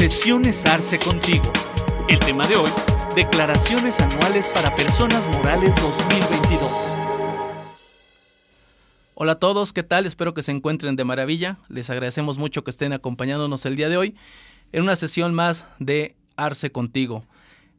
Sesiones Arce contigo. El tema de hoy, declaraciones anuales para personas morales 2022. Hola a todos, ¿qué tal? Espero que se encuentren de maravilla. Les agradecemos mucho que estén acompañándonos el día de hoy en una sesión más de Arce contigo.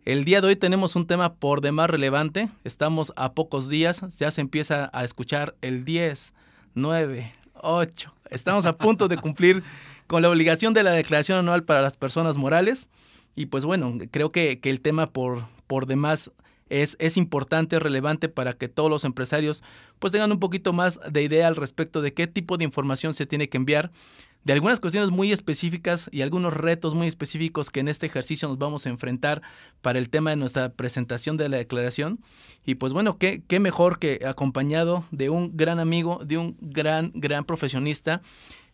El día de hoy tenemos un tema por demás relevante. Estamos a pocos días, ya se empieza a escuchar el 10, 9, 8. Estamos a punto de cumplir con la obligación de la declaración anual para las personas morales. Y pues bueno, creo que, el tema por, por demás es, es, importante, relevante para que todos los empresarios pues tengan un poquito más de idea al respecto de qué tipo de información se tiene que enviar, de algunas cuestiones muy específicas y algunos retos muy específicos que en este ejercicio nos vamos a enfrentar para el tema de nuestra presentación de la declaración. Y pues bueno, qué, qué mejor que acompañado de un gran amigo, de un gran, gran profesionista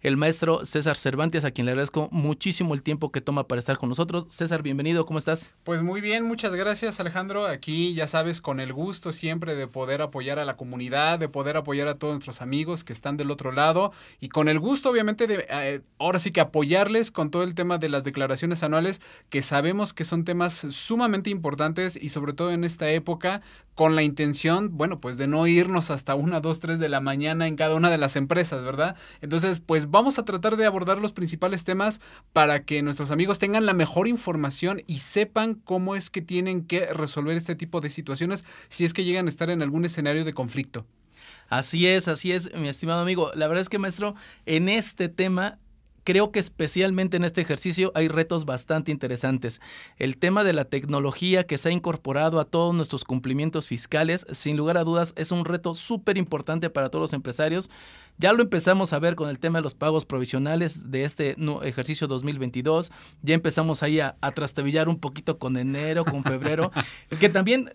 el maestro César Cervantes, a quien le agradezco muchísimo el tiempo que toma para estar con nosotros. César, bienvenido, ¿cómo estás? Pues muy bien, muchas gracias Alejandro. Aquí ya sabes, con el gusto siempre de poder apoyar a la comunidad, de poder apoyar a todos nuestros amigos que están del otro lado y con el gusto obviamente de eh, ahora sí que apoyarles con todo el tema de las declaraciones anuales que sabemos que son temas sumamente importantes y sobre todo en esta época con la intención, bueno, pues de no irnos hasta una, dos, tres de la mañana en cada una de las empresas, ¿verdad? Entonces, pues vamos a tratar de abordar los principales temas para que nuestros amigos tengan la mejor información y sepan cómo es que tienen que resolver este tipo de situaciones si es que llegan a estar en algún escenario de conflicto. Así es, así es, mi estimado amigo. La verdad es que, maestro, en este tema creo que especialmente en este ejercicio hay retos bastante interesantes. El tema de la tecnología que se ha incorporado a todos nuestros cumplimientos fiscales, sin lugar a dudas, es un reto súper importante para todos los empresarios. Ya lo empezamos a ver con el tema de los pagos provisionales de este ejercicio 2022. Ya empezamos ahí a, a trastabillar un poquito con enero, con febrero, que también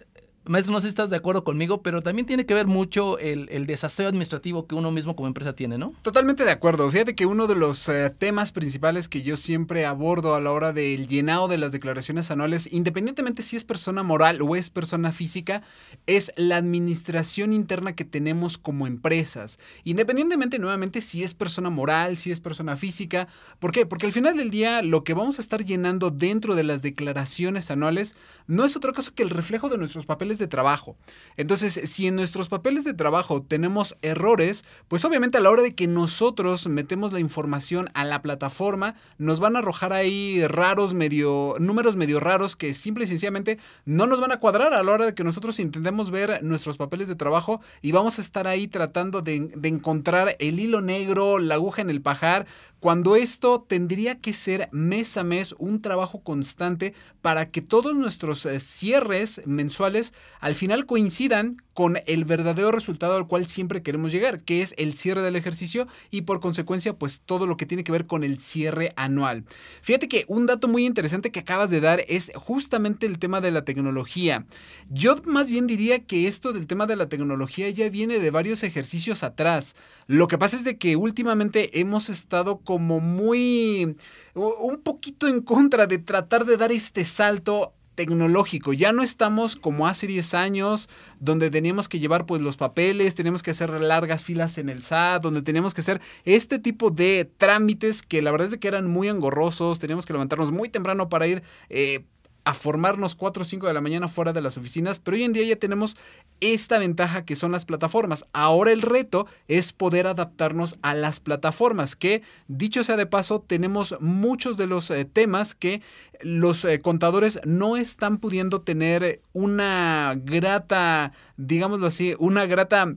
Maestro, no sé si estás de acuerdo conmigo, pero también tiene que ver mucho el, el desaseo administrativo que uno mismo como empresa tiene, ¿no? Totalmente de acuerdo. Fíjate que uno de los eh, temas principales que yo siempre abordo a la hora del llenado de las declaraciones anuales, independientemente si es persona moral o es persona física, es la administración interna que tenemos como empresas. Independientemente, nuevamente, si es persona moral, si es persona física. ¿Por qué? Porque al final del día, lo que vamos a estar llenando dentro de las declaraciones anuales no es otra cosa que el reflejo de nuestros papeles de trabajo. Entonces, si en nuestros papeles de trabajo tenemos errores, pues obviamente a la hora de que nosotros metemos la información a la plataforma, nos van a arrojar ahí raros, medio, números medio raros que simple y sencillamente no nos van a cuadrar a la hora de que nosotros intentemos ver nuestros papeles de trabajo y vamos a estar ahí tratando de, de encontrar el hilo negro, la aguja en el pajar, cuando esto tendría que ser mes a mes un trabajo constante para que todos nuestros eh, cierres mensuales al final coincidan con el verdadero resultado al cual siempre queremos llegar, que es el cierre del ejercicio y por consecuencia pues todo lo que tiene que ver con el cierre anual. Fíjate que un dato muy interesante que acabas de dar es justamente el tema de la tecnología. Yo más bien diría que esto del tema de la tecnología ya viene de varios ejercicios atrás. Lo que pasa es de que últimamente hemos estado como muy un poquito en contra de tratar de dar este salto tecnológico. Ya no estamos como hace 10 años, donde teníamos que llevar pues los papeles, teníamos que hacer largas filas en el SAT, donde teníamos que hacer este tipo de trámites que la verdad es que eran muy engorrosos, teníamos que levantarnos muy temprano para ir eh, a formarnos 4 o 5 de la mañana fuera de las oficinas, pero hoy en día ya tenemos esta ventaja que son las plataformas. Ahora el reto es poder adaptarnos a las plataformas, que dicho sea de paso, tenemos muchos de los eh, temas que los eh, contadores no están pudiendo tener una grata, digámoslo así, una grata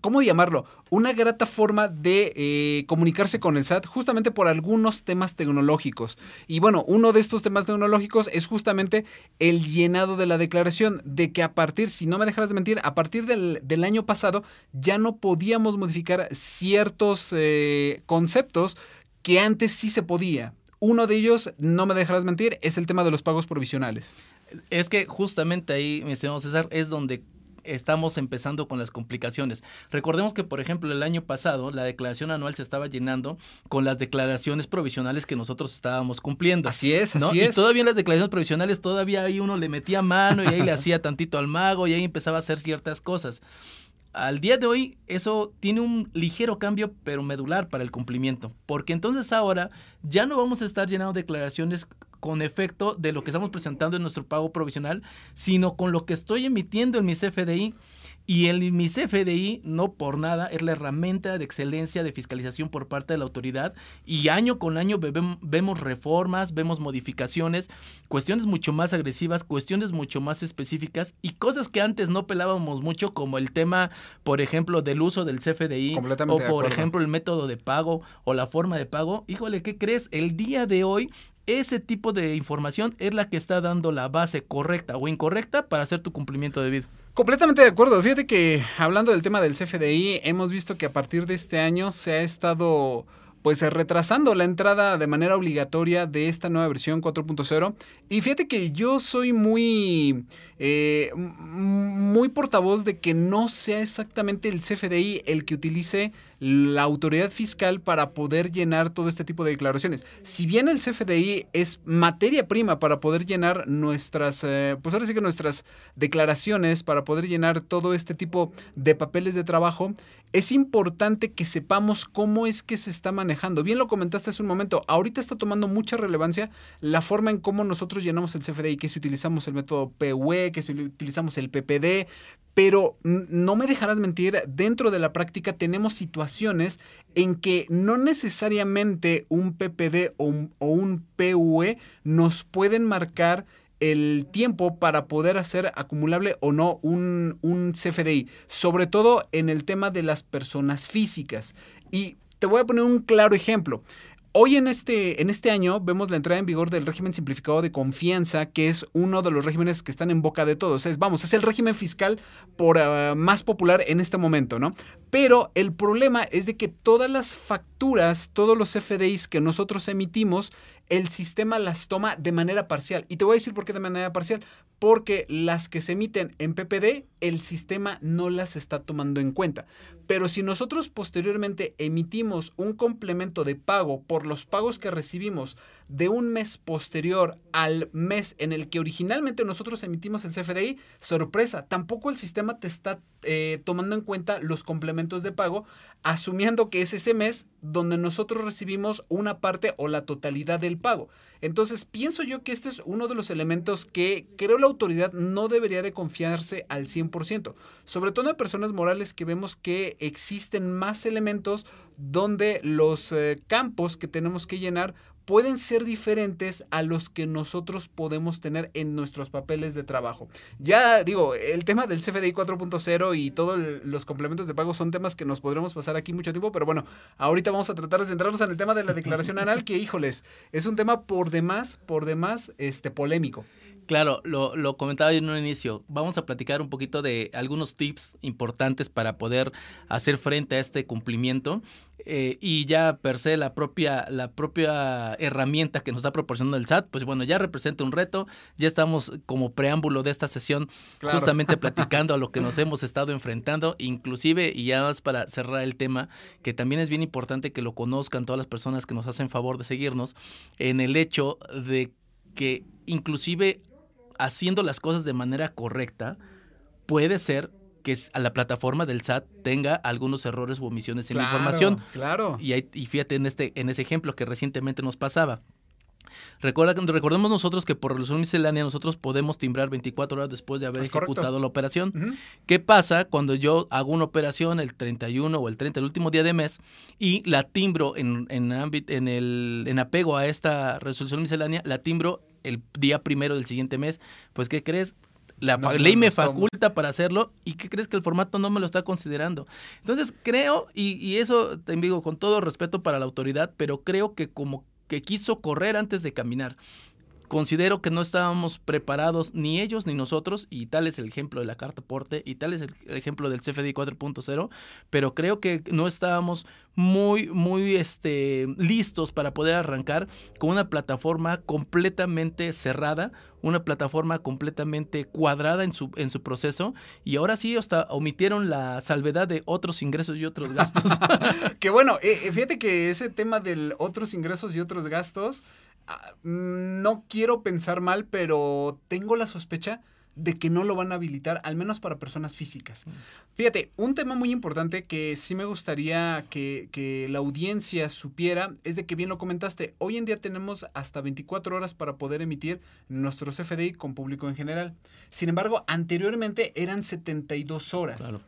¿cómo llamarlo? Una grata forma de eh, comunicarse con el SAT justamente por algunos temas tecnológicos. Y bueno, uno de estos temas tecnológicos es justamente el llenado de la declaración, de que a partir, si no me dejaras de mentir, a partir del, año pasado ya no podíamos modificar ciertos eh, conceptos que antes sí se podía. Uno de ellos, no me dejarás mentir, es el tema de los pagos provisionales. Es que justamente ahí, mi estimado César, es donde estamos empezando con las complicaciones. Recordemos que, por ejemplo, el año pasado la declaración anual se estaba llenando con las declaraciones provisionales que nosotros estábamos cumpliendo. Así es, así es. Y todavía en las declaraciones provisionales, todavía ahí uno le metía mano y ahí le hacía tantito al mago y ahí empezaba a hacer ciertas cosas al día de hoy eso tiene un ligero cambio, pero medular para el cumplimiento, porque entonces ahora ya no vamos a estar llenando declaraciones con efecto de lo que estamos presentando en nuestro pago provisional, sino con lo que estoy emitiendo en mi CFDI. Y el mi CFDI, no por nada, es la herramienta de excelencia de fiscalización por parte de la autoridad. Y año con año vemos reformas, vemos modificaciones, cuestiones mucho más agresivas, cuestiones mucho más específicas y cosas que antes no pelábamos mucho, como el tema, por ejemplo, del uso del CFDI, o por ejemplo el método de pago o la forma de pago. Híjole, ¿qué crees? El día de hoy ese tipo de información es la que está dando la base correcta o incorrecta para hacer tu cumplimiento debido. Completamente de acuerdo. Fíjate que hablando del tema del CFDI, hemos visto que a partir de este año se ha estado pues retrasando la entrada de manera obligatoria de esta nueva versión 4.0. Y fíjate que yo soy muy, eh, muy portavoz de que no sea exactamente el CFDI el que utilice la autoridad fiscal para poder llenar todo este tipo de declaraciones. Si bien el CFDI es materia prima para poder llenar nuestras, eh, pues ahora sí que nuestras declaraciones, para poder llenar todo este tipo de papeles de trabajo, es importante que sepamos cómo es que se está manejando. Bien lo comentaste hace un momento, ahorita está tomando mucha relevancia la forma en cómo nosotros llenamos el CFDI, que si utilizamos el método PUE, que si utilizamos el PPD, pero no me dejarás mentir, dentro de la práctica tenemos situaciones en que no necesariamente un PPD o un, PUE nos pueden marcar el tiempo para poder hacer acumulable o no un, un, CFDI, sobre todo en el tema de las personas físicas. Y te voy a poner un claro ejemplo. Hoy en este, en este año vemos la entrada en vigor del régimen simplificado de confianza, que es uno de los regímenes que están en boca de todos. Es, vamos, es el régimen fiscal por, ah, más popular en este momento, ¿no? Pero el problema es de que todas las facturas, todos los FDIs que nosotros emitimos, el sistema las toma de manera parcial. Y te voy a decir por qué de manera parcial. Porque las que se emiten en PPD, el sistema no las está tomando en cuenta. Pero si nosotros posteriormente emitimos un complemento de pago por los pagos que recibimos de un mes posterior al mes en el que originalmente nosotros emitimos el CFDI, sorpresa, tampoco el sistema te está eh, tomando en cuenta los complementos de pago, asumiendo que es ese mes donde nosotros recibimos una parte o la totalidad del pago. Entonces, pienso yo que este es uno de los elementos que creo la autoridad no debería de confiarse al 100%, sobre todo en personas morales que vemos que existen más elementos donde los eh, campos que tenemos que llenar pueden ser diferentes a los que nosotros podemos tener en nuestros papeles de trabajo. Ya digo, el tema del CFDI 4.0 y todos los complementos de pago son temas que nos podremos pasar aquí mucho tiempo, pero bueno, ahorita vamos a tratar de centrarnos en el tema de la declaración anal, que híjoles, es un tema por demás, por demás, este, polémico. Claro, lo, lo comentaba en un inicio. Vamos a platicar un poquito de algunos tips importantes para poder hacer frente a este cumplimiento. Eh, y ya per se la propia, la propia herramienta que nos está proporcionando el SAT, pues bueno, ya representa un reto. Ya estamos como preámbulo de esta sesión justamente platicando a lo que nos hemos estado enfrentando. Inclusive, y ya más para cerrar el tema, que también es bien importante que lo conozcan todas las personas que nos hacen favor de seguirnos, en el hecho de que inclusive haciendo las cosas de manera correcta, puede ser que a la plataforma del SAT tenga algunos errores u omisiones en la información. Claro. Y, y fíjate en este, en ese ejemplo que recientemente nos pasaba. Recuerda, recordemos nosotros que por resolución miscelánea nosotros podemos timbrar 24 horas después de haber ejecutado la operación. ¿Qué pasa cuando yo hago una operación el 31 o el 30, el último día de mes, y la timbro en, en, en, el, en apego a esta resolución miscelánea, la timbro el día primero del siguiente mes, pues ¿qué crees? La ley me faculta para hacerlo y ¿qué crees que el formato no me lo está considerando? Entonces creo, y, y eso te digo con todo respeto para la autoridad, pero creo que como que quiso correr antes de caminar. Considero que no estábamos preparados ni ellos ni nosotros, y tal es el ejemplo de la carta porte, y tal es el ejemplo del CFDI 4.0, pero creo que no estábamos muy, muy este, listos para poder arrancar con una plataforma completamente cerrada, una plataforma completamente cuadrada en su, en su proceso, y ahora sí hasta omitieron la salvedad de otros ingresos y otros gastos. que bueno, eh, eh, fíjate que ese tema de otros ingresos y otros gastos, no quiero pensar mal, pero tengo la sospecha de que no lo van a habilitar, al menos para personas físicas. Fíjate, un tema muy importante que sí me gustaría que, que, la audiencia supiera es de que bien lo comentaste, hoy en día tenemos hasta 24 horas para poder emitir nuestros FDI con público en general. Sin embargo, anteriormente eran 72 horas. Claro.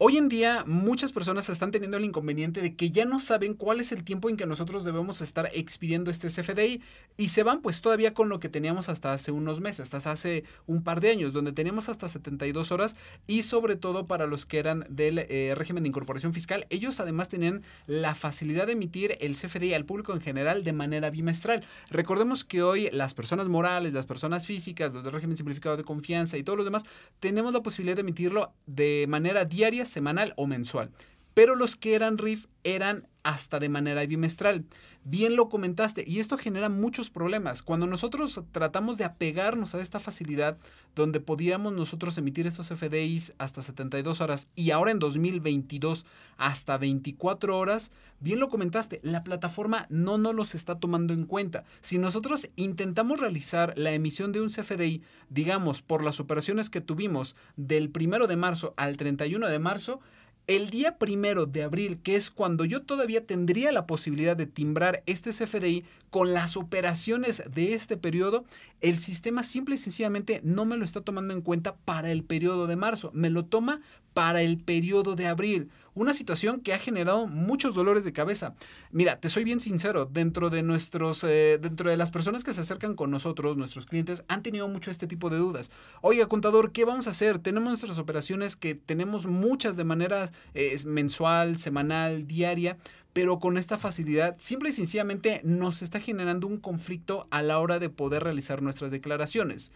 Hoy en día muchas personas están teniendo el inconveniente de que ya no saben cuál es el tiempo en que nosotros debemos estar expidiendo este CFDI y se van pues todavía con lo que teníamos hasta hace unos meses, hasta hace un par de años, donde teníamos hasta 72 horas y sobre todo para los que eran del eh, régimen de incorporación fiscal, ellos además tenían la facilidad de emitir el CFDI al público en general de manera bimestral. Recordemos que hoy las personas morales, las personas físicas, los del régimen simplificado de confianza y todos los demás, tenemos la posibilidad de emitirlo de manera diaria semanal o mensual. Pero los que eran RIF eran hasta de manera bimestral. Bien lo comentaste, y esto genera muchos problemas. Cuando nosotros tratamos de apegarnos a esta facilidad, donde podíamos nosotros emitir estos FDIs hasta 72 horas y ahora en 2022 hasta 24 horas, bien lo comentaste, la plataforma no nos los está tomando en cuenta. Si nosotros intentamos realizar la emisión de un CFDI, digamos, por las operaciones que tuvimos del 1 de marzo al 31 de marzo, el día primero de abril, que es cuando yo todavía tendría la posibilidad de timbrar este CFDI con las operaciones de este periodo, el sistema simple y sencillamente no me lo está tomando en cuenta para el periodo de marzo, me lo toma para el periodo de abril. Una situación que ha generado muchos dolores de cabeza. Mira, te soy bien sincero, dentro de nuestros, eh, dentro de las personas que se acercan con nosotros, nuestros clientes, han tenido mucho este tipo de dudas. Oiga, contador, ¿qué vamos a hacer? Tenemos nuestras operaciones que tenemos muchas de manera eh, mensual, semanal, diaria pero con esta facilidad simple y sencillamente nos está generando un conflicto a la hora de poder realizar nuestras declaraciones.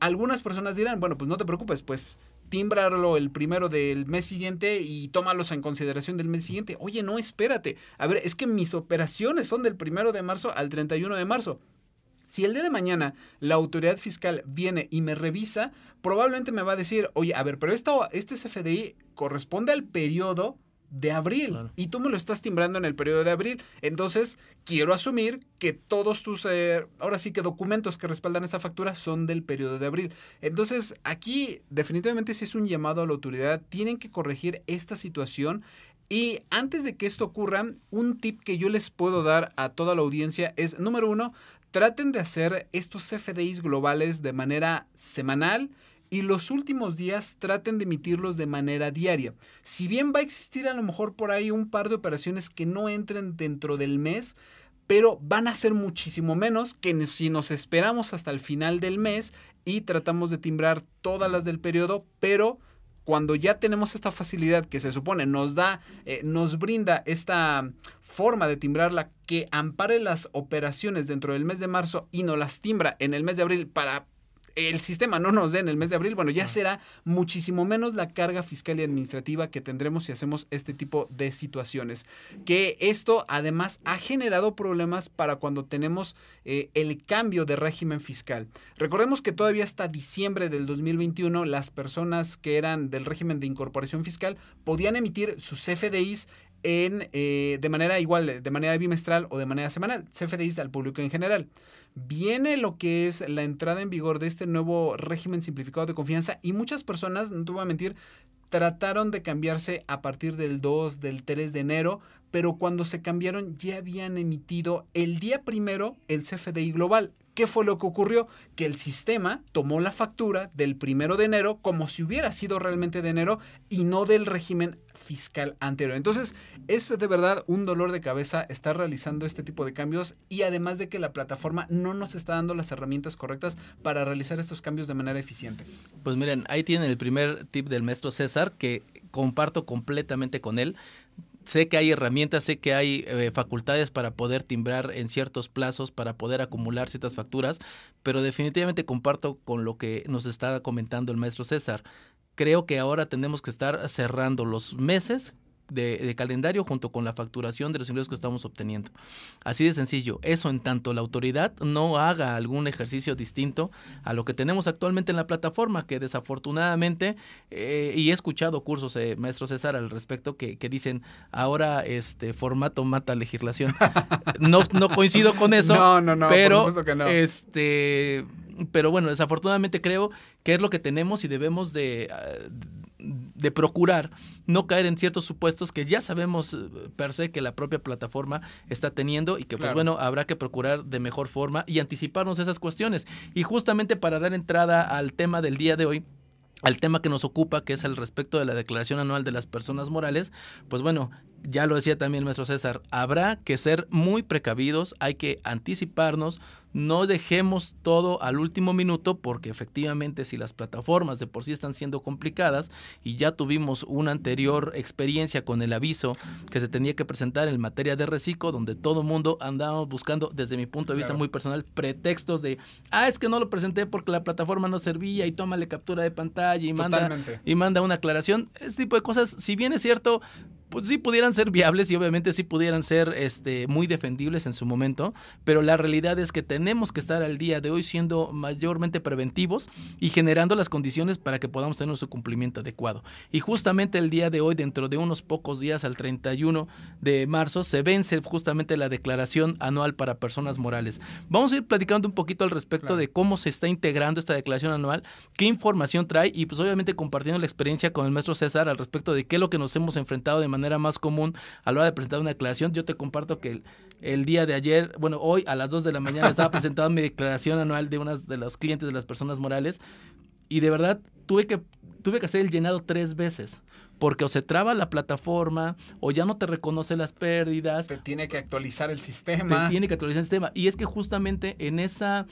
Algunas personas dirán, bueno, pues no te preocupes, pues timbrarlo el primero del mes siguiente y tómalos en consideración del mes siguiente. Oye, no, espérate. A ver, es que mis operaciones son del primero de marzo al 31 de marzo. Si el día de mañana la autoridad fiscal viene y me revisa, probablemente me va a decir, oye, a ver, pero esto, este CFDI corresponde al periodo de abril y tú me lo estás timbrando en el periodo de abril. Entonces, quiero asumir que todos tus, eh, ahora sí que documentos que respaldan esa factura son del periodo de abril. Entonces, aquí definitivamente si es un llamado a la autoridad, tienen que corregir esta situación. Y antes de que esto ocurra, un tip que yo les puedo dar a toda la audiencia es, número uno, traten de hacer estos CFDIs globales de manera semanal y los últimos días traten de emitirlos de manera diaria. Si bien va a existir a lo mejor por ahí un par de operaciones que no entren dentro del mes, pero van a ser muchísimo menos que si nos esperamos hasta el final del mes y tratamos de timbrar todas las del periodo, pero cuando ya tenemos esta facilidad que se supone nos da, eh, nos brinda esta forma de timbrarla que ampare las operaciones dentro del mes de marzo y nos las timbra en el mes de abril para el sistema no nos dé en el mes de abril, bueno, ya será muchísimo menos la carga fiscal y administrativa que tendremos si hacemos este tipo de situaciones. Que esto además ha generado problemas para cuando tenemos eh, el cambio de régimen fiscal. Recordemos que todavía hasta diciembre del 2021 las personas que eran del régimen de incorporación fiscal podían emitir sus CFDIs en, eh, de manera igual, de manera bimestral o de manera semanal, CFDIs al público en general viene lo que es la entrada en vigor de este nuevo régimen simplificado de confianza y muchas personas, no te voy a mentir, trataron de cambiarse a partir del 2, del 3 de enero, pero cuando se cambiaron ya habían emitido el día primero el CFDI global. ¿Qué fue lo que ocurrió? Que el sistema tomó la factura del primero de enero como si hubiera sido realmente de enero y no del régimen fiscal anterior. Entonces, es de verdad un dolor de cabeza estar realizando este tipo de cambios y además de que la plataforma no nos está dando las herramientas correctas para realizar estos cambios de manera eficiente. Pues miren, ahí tienen el primer tip del maestro César que comparto completamente con él sé que hay herramientas, sé que hay eh, facultades para poder timbrar en ciertos plazos, para poder acumular ciertas facturas, pero definitivamente comparto con lo que nos está comentando el maestro César. Creo que ahora tenemos que estar cerrando los meses de, calendario junto con la facturación de los ingresos que estamos obteniendo. Así de sencillo. Eso en tanto la autoridad no haga algún ejercicio distinto a lo que tenemos actualmente en la plataforma, que desafortunadamente, eh, y he escuchado cursos, eh, maestro César, al respecto, que, que, dicen ahora este formato mata legislación. no, no coincido con eso. No, no, no. Pero, este pero bueno, desafortunadamente creo que es lo que tenemos y debemos de, ah, de procurar no caer en ciertos supuestos que ya sabemos eh, per se que la propia plataforma está teniendo y que pues bueno, habrá que procurar de mejor forma y anticiparnos esas cuestiones. Y justamente para dar entrada al tema del día de hoy, al tema que nos ocupa, que es el respecto de la declaración anual de las personas morales, pues bueno, ya lo decía también el maestro César, habrá que ser muy precavidos, hay que anticiparnos, no dejemos todo al último minuto porque efectivamente si las plataformas de por sí están siendo complicadas y ya tuvimos una anterior experiencia con el aviso que se tenía que presentar en materia de reciclo donde todo mundo andaba buscando desde mi punto de vista muy personal pretextos de ah es que no lo presenté porque la plataforma no servía y tómale captura de pantalla y manda y manda una aclaración ese tipo de cosas si bien es cierto pues sí pudieran ser viables y obviamente sí pudieran ser este, muy defendibles en su momento, pero la realidad es que tenemos que estar al día de hoy siendo mayormente preventivos y generando las condiciones para que podamos tener su cumplimiento adecuado. Y justamente el día de hoy, dentro de unos pocos días, al 31 de marzo, se vence justamente la declaración anual para personas morales. Vamos a ir platicando un poquito al respecto de cómo se está integrando esta declaración anual, qué información trae y pues obviamente compartiendo la experiencia con el maestro César al respecto de qué es lo que nos hemos enfrentado de manera más común a la hora de presentar una declaración. Yo te comparto que el, día de ayer, bueno, hoy a las 2 de la mañana estaba presentando mi declaración anual de unas de los clientes de las personas morales y de verdad tuve que, tuve que hacer el llenado tres veces porque o se traba la plataforma o ya no te reconoce las pérdidas. Te tiene que actualizar el sistema. Te tiene que actualizar el sistema. Y es que justamente en esa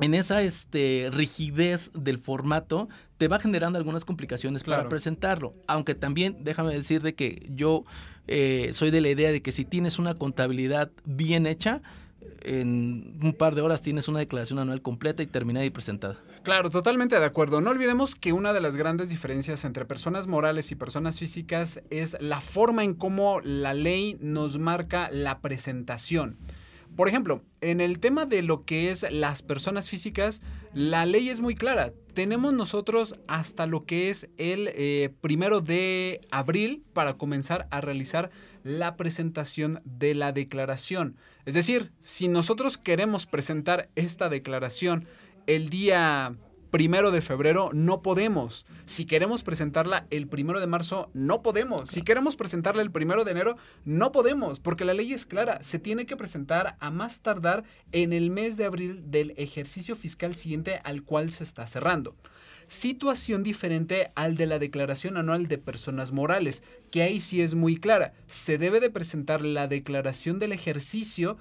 en esa este, rigidez del formato te va generando algunas complicaciones para presentarlo. Aunque también déjame decir de que yo eh, soy de la idea de que si tienes una contabilidad bien hecha, en un par de horas tienes una declaración anual completa y terminada y presentada. Claro, totalmente de acuerdo. No olvidemos que una de las grandes diferencias entre personas morales y personas físicas es la forma en cómo la ley nos marca la presentación. Por ejemplo, en el tema de lo que es las personas físicas, la ley es muy clara. Tenemos nosotros hasta lo que es el eh, primero de abril para comenzar a realizar la presentación de la declaración. Es decir, si nosotros queremos presentar esta declaración el día primero de febrero no podemos. Si queremos presentarla el primero de marzo, no podemos. Si queremos presentarla el primero de enero, no podemos, porque la ley es clara. Se tiene que presentar a más tardar en el mes de abril del ejercicio fiscal siguiente al cual se está cerrando. Situación diferente al de la declaración anual de personas morales, que ahí sí es muy clara. Se debe de presentar la declaración del ejercicio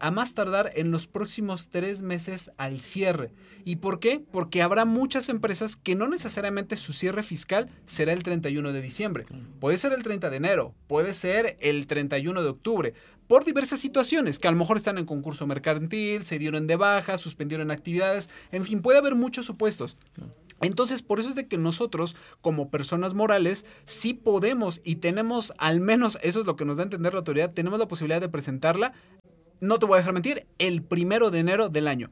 a más tardar en los próximos tres meses al cierre. ¿Y por qué? Porque habrá muchas empresas que no necesariamente su cierre fiscal será el 31 de diciembre. Puede ser el 30 de enero, puede ser el 31 de octubre, por diversas situaciones, que a lo mejor están en concurso mercantil, se dieron de baja, suspendieron actividades, en fin, puede haber muchos supuestos. Entonces, por eso es de que nosotros, como personas morales, sí podemos y tenemos, al menos eso es lo que nos da a entender la autoridad, tenemos la posibilidad de presentarla no te voy a dejar mentir, el primero de enero del año.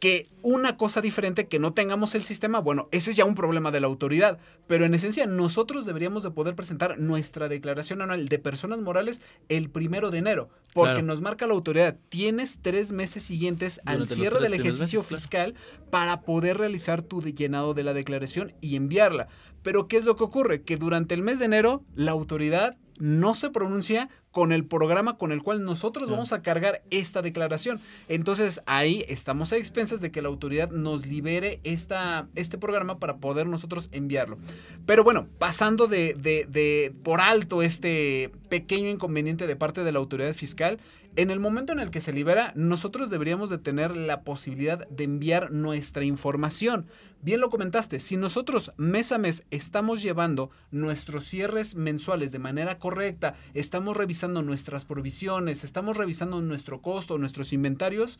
Que una cosa diferente que no tengamos el sistema, bueno, ese es ya un problema de la autoridad, pero en esencia nosotros deberíamos de poder presentar nuestra declaración anual de personas morales el primero de enero, porque nos marca la autoridad, tienes tres meses siguientes al cierre del ejercicio fiscal para poder realizar tu llenado de la declaración y enviarla. Pero ¿qué es lo que ocurre? Que durante el mes de enero la autoridad no se pronuncia con el programa con el cual nosotros vamos a cargar esta declaración. Entonces ahí estamos a expensas de que la autoridad nos libere esta, este programa para poder nosotros enviarlo. Pero bueno, pasando de, de por alto este pequeño inconveniente de parte de la autoridad fiscal, en el momento en el que se libera, nosotros deberíamos de tener la posibilidad de enviar nuestra información. Bien lo comentaste, si nosotros mes a mes estamos llevando nuestros cierres mensuales de manera correcta, estamos revisando nuestras provisiones, estamos revisando nuestro costo, nuestros inventarios,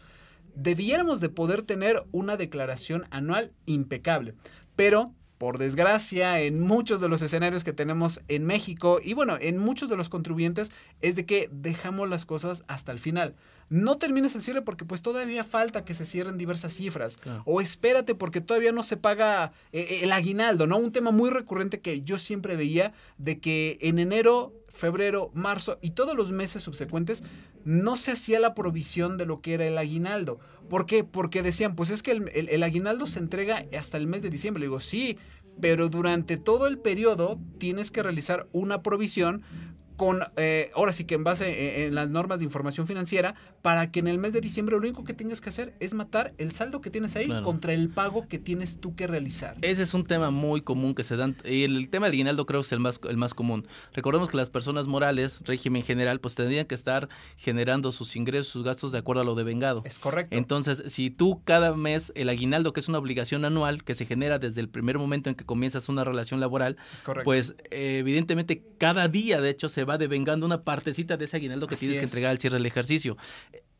debiéramos de poder tener una declaración anual impecable. Pero por desgracia, en muchos de los escenarios que tenemos en México y bueno, en muchos de los contribuyentes, es de que dejamos las cosas hasta el final. No termines el cierre porque pues todavía falta que se cierren diversas cifras. O espérate porque todavía no se paga eh, eh, el aguinaldo, ¿no? Un tema muy recurrente que yo siempre veía de que en enero febrero, marzo y todos los meses subsecuentes no se hacía la provisión de lo que era el aguinaldo. ¿Por qué? Porque decían, pues es que el, el aguinaldo se entrega hasta el mes de diciembre. Le digo, sí, pero durante todo el periodo tienes que realizar una provisión con, eh, ahora sí que en base eh, en, las normas de información financiera, para que en el mes de diciembre lo único que tengas que hacer es matar el saldo que tienes ahí contra el pago que tienes tú que realizar. Ese es un tema muy común que se dan, y el, tema del aguinaldo creo que es el más, el más común. Recordemos que las personas morales, régimen general, pues tendrían que estar generando sus ingresos, sus gastos de acuerdo a lo devengado. Es correcto. Entonces, si tú cada mes, el aguinaldo, que es una obligación anual que se genera desde el primer momento en que comienzas una relación laboral, pues evidentemente cada día, de hecho, se va devengando una partecita de ese aguinaldo que tienes que entregar al cierre del ejercicio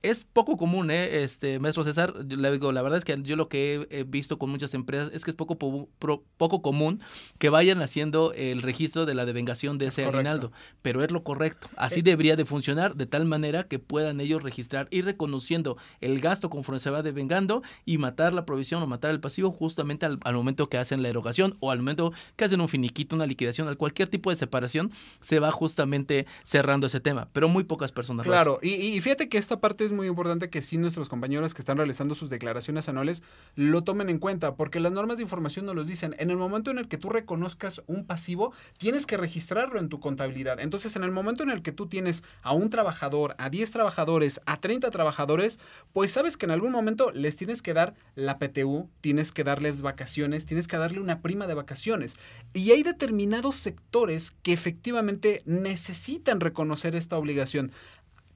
es poco común, ¿eh? este maestro César. le digo, la verdad es que yo lo que he, visto con muchas empresas es que es poco, poco común que vayan haciendo el registro de la devengación de ese aguinaldo. Pero es lo correcto. Así eh. debería de funcionar de tal manera que puedan ellos registrar y reconociendo el gasto conforme se va devengando y matar la provisión o matar el pasivo justamente al, momento que hacen la erogación o al momento que hacen un finiquito, una liquidación, al cualquier tipo de separación, se va justamente cerrando ese tema. Pero muy pocas personas. Claro, y, y fíjate que esta parte es muy importante que sí nuestros compañeros que están realizando sus declaraciones anuales lo tomen en cuenta, porque las normas de información nos los dicen. En el momento en el que tú reconozcas un pasivo, tienes que registrarlo en tu contabilidad. Entonces, en el momento en el que tú tienes a un trabajador, a 10 trabajadores, a 30 trabajadores, pues sabes que en algún momento les tienes que dar la PTU, tienes que darles vacaciones, tienes que darle una prima de vacaciones. Y hay determinados sectores que efectivamente necesitan reconocer esta obligación.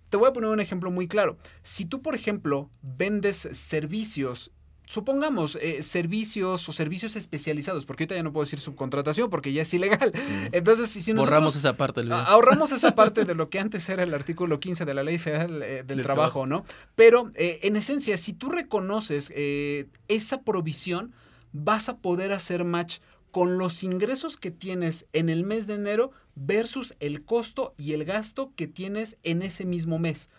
Te voy a poner un ejemplo muy claro. Si tú, por ejemplo, vendes servicios supongamos, eh, servicios o servicios especializados, porque ahorita ya no puedo decir subcontratación porque ya es ilegal. Entonces, si, Borramos esa parte. Ahorramos esa parte de lo que antes era el artículo 15 de la Ley Federal eh, del, trabajo, ¿no? Pero, eh, en esencia, si tú reconoces esa provisión, vas a poder hacer match con los ingresos que tienes en el mes de enero versus el costo y el gasto que tienes en ese mismo mes.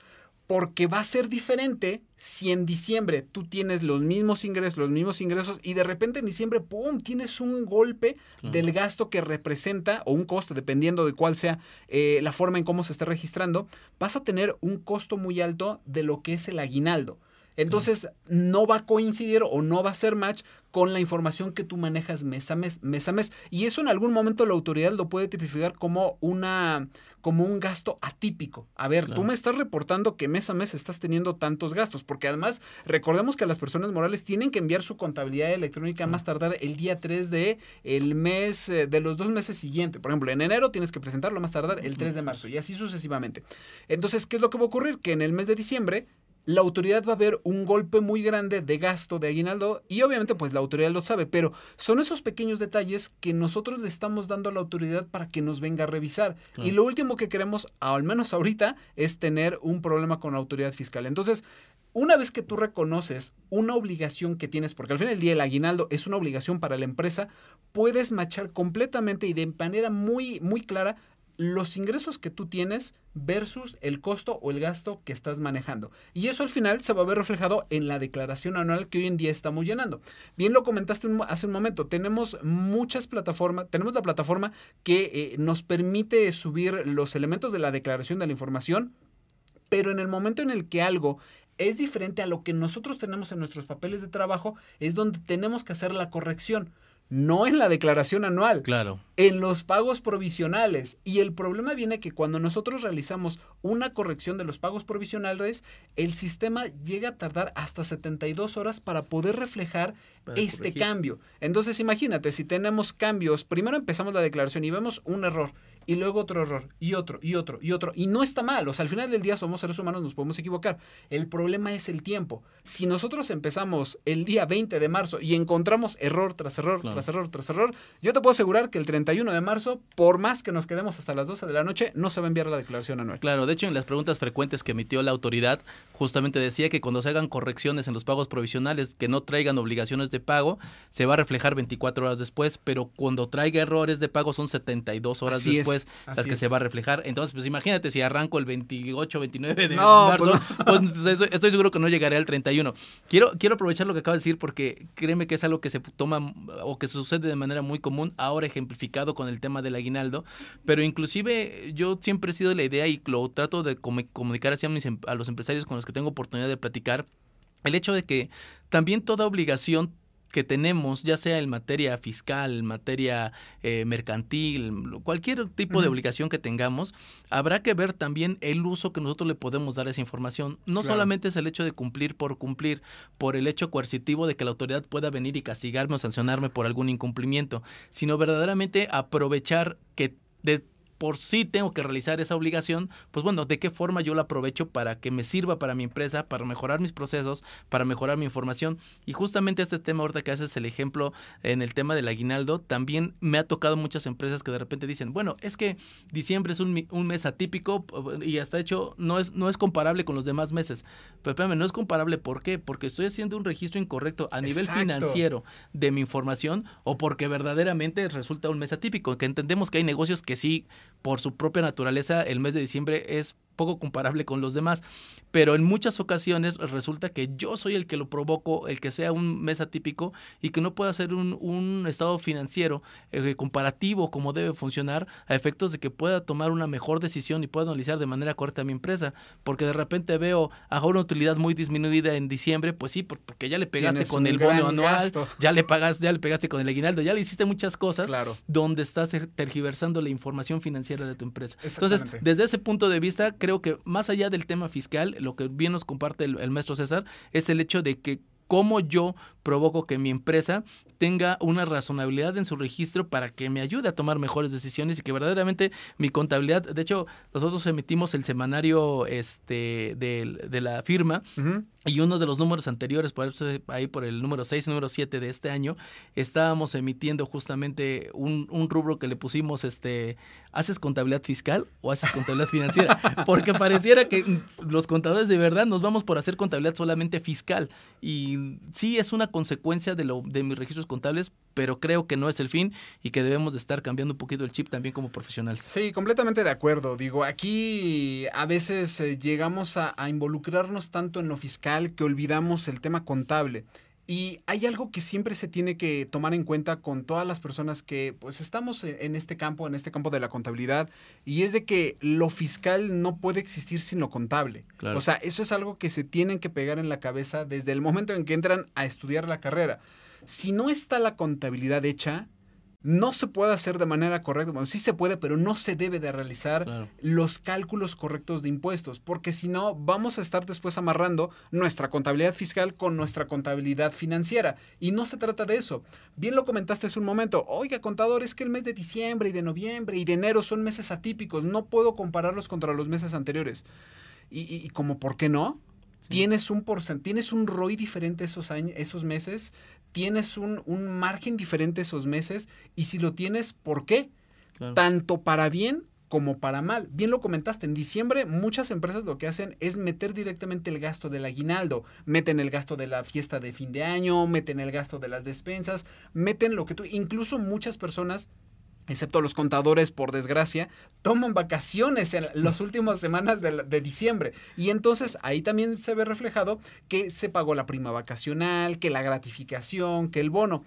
Porque va a ser diferente si en diciembre tú tienes los mismos ingresos, los mismos ingresos y de repente en diciembre, ¡pum!, tienes un golpe del gasto que representa, o un costo, dependiendo de cuál sea eh, la forma en cómo se esté registrando, vas a tener un costo muy alto de lo que es el aguinaldo. Entonces, no va a coincidir o no va a ser match con la información que tú manejas mes a mes, mes a mes. Y eso en algún momento la autoridad lo puede tipificar como una como un gasto atípico. A ver, tú me estás reportando que mes a mes estás teniendo tantos gastos, porque además recordemos que las personas morales tienen que enviar su contabilidad electrónica más tardar el día 3 de el mes eh, de los dos meses siguientes. Por ejemplo, en enero tienes que presentarlo más tardar el 3 de marzo y así sucesivamente. Entonces, ¿qué es lo que va a ocurrir? Que en el mes de diciembre la autoridad va a ver un golpe muy grande de gasto de aguinaldo y obviamente pues la autoridad lo sabe, pero son esos pequeños detalles que nosotros le estamos dando a la autoridad para que nos venga a revisar. Y lo último que queremos, al menos ahorita, es tener un problema con la autoridad fiscal. Entonces, una vez que tú reconoces una obligación que tienes, porque al final del día el aguinaldo es una obligación para la empresa, puedes machar completamente y de manera muy, muy clara los ingresos que tú tienes versus el costo o el gasto que estás manejando. Y eso al final se va a ver reflejado en la declaración anual que hoy en día estamos llenando. Bien lo comentaste hace un momento, tenemos muchas plataformas, tenemos la plataforma que eh, nos permite subir los elementos de la declaración de la información, pero en el momento en el que algo es diferente a lo que nosotros tenemos en nuestros papeles de trabajo, es donde tenemos que hacer la corrección no en la declaración anual. Claro. En los pagos provisionales. Y el problema viene que cuando nosotros realizamos una corrección de los pagos provisionales, el sistema llega a tardar hasta 72 horas para poder reflejar este cambio. Entonces, imagínate, si tenemos cambios, primero empezamos la declaración y vemos un error y luego otro error, y otro, y otro, y otro. Y no está mal, o sea, al final del día somos seres humanos, nos podemos equivocar. El problema es el tiempo. Si nosotros empezamos el día 20 de marzo y encontramos error tras error, tras error, tras error, yo te puedo asegurar que el 31 de marzo, por más que nos quedemos hasta las 12 de la noche, no se va a enviar la declaración anual. Claro, de hecho, en las preguntas frecuentes que emitió la autoridad, justamente decía que cuando se hagan correcciones en los pagos provisionales que no traigan obligaciones es de pago, se va a reflejar 24 horas después, pero cuando traiga errores de pago son 72 horas después las que se va a reflejar. Entonces, pues imagínate si arranco el 28, 29 de marzo, pues, pues estoy seguro que no llegaré al 31. Quiero, quiero aprovechar lo que acabo de decir porque créeme que es algo que se toma o que sucede de manera muy común, ahora ejemplificado con el tema del aguinaldo, pero inclusive yo siempre he sido la idea y lo trato de comunicar hacia mis, em, a los empresarios con los que tengo oportunidad de platicar, el hecho de que también toda obligación que tenemos, ya sea en materia fiscal, en materia eh, mercantil, cualquier tipo de obligación que tengamos, habrá que ver también el uso que nosotros le podemos dar a esa información. No solamente es el hecho de cumplir por cumplir, por el hecho coercitivo de que la autoridad pueda venir y castigarme o sancionarme por algún incumplimiento, sino verdaderamente aprovechar que de por sí tengo que realizar esa obligación, pues bueno, ¿de qué forma yo la aprovecho para que me sirva para mi empresa, para mejorar mis procesos, para mejorar mi información? Y justamente este tema ahorita que haces el ejemplo en el tema del aguinaldo, también me ha tocado muchas empresas que de repente dicen, bueno, es que diciembre es un, un mes atípico y hasta hecho no es, no es comparable con los demás meses. Pero espérame, no es comparable, ¿por qué? Porque estoy haciendo un registro incorrecto a nivel financiero de mi información o porque verdaderamente resulta un mes atípico, que entendemos que hay negocios que sí por su propia naturaleza, el mes de diciembre es poco comparable con los demás, pero en muchas ocasiones resulta que yo soy el que lo provoco, el que sea un mes atípico y que no pueda ser un, un estado financiero eh, comparativo como debe funcionar a efectos de que pueda tomar una mejor decisión y pueda analizar de manera correcta mi empresa, porque de repente veo a una utilidad muy disminuida en diciembre, pues sí, porque ya le pegaste con el bono anual, ya le pagas, ya le pegaste con el aguinaldo, ya le hiciste muchas cosas donde estás tergiversando la información financiera de tu empresa. Entonces, desde ese punto de vista, creo creo que más allá del tema fiscal, lo que bien nos comparte el, maestro César es el hecho de que cómo yo provoco que mi empresa tenga una razonabilidad en su registro para que me ayude a tomar mejores decisiones y que verdaderamente mi contabilidad, de hecho, nosotros emitimos el semanario este de, de la firma y uno de los números anteriores, por eso ahí por el número 6, número 7 de este año, estábamos emitiendo justamente un, un rubro que le pusimos, este, ¿haces contabilidad fiscal o haces contabilidad financiera? Porque pareciera que los contadores de verdad nos vamos por hacer contabilidad solamente fiscal. Y sí es una consecuencia de, lo, de mis registros contables, pero creo que no es el fin y que debemos de estar cambiando un poquito el chip también como profesionales. Sí, completamente de acuerdo. Digo, aquí a veces eh, llegamos a, a involucrarnos tanto en lo fiscal que olvidamos el tema contable. Y hay algo que siempre se tiene que tomar en cuenta con todas las personas que pues estamos e, en este campo, en este campo de la contabilidad, y es de que lo fiscal no puede existir sin lo contable. O sea, eso es algo que se tienen que pegar en la cabeza desde el momento en que entran a estudiar la carrera. Si no está la contabilidad hecha, no se puede hacer de manera correcta. Bueno, sí se puede, pero no se debe de realizar los cálculos correctos de impuestos, porque si no, vamos a estar después amarrando nuestra contabilidad fiscal con nuestra contabilidad financiera. Y no se trata de eso. Bien lo comentaste hace un momento. Oiga, contador, es que el mes de diciembre y de noviembre y de enero son meses atípicos. No puedo compararlos contra los meses anteriores. Y, y, como, ¿por qué no? Tienes un porcentaje, tienes un ROI diferente esos años, esos meses, tienes un, margen diferente esos meses y si lo tienes, ¿por qué? Tanto para bien como para mal. Bien lo comentaste, en diciembre muchas empresas lo que hacen es meter directamente el gasto del aguinaldo, meten el gasto de la fiesta de fin de año, meten el gasto de las despensas, meten lo que tú, incluso muchas personas excepto los contadores, por desgracia, toman vacaciones en las últimas semanas de, de, diciembre. Y entonces ahí también se ve reflejado que se pagó la prima vacacional, que la gratificación, que el bono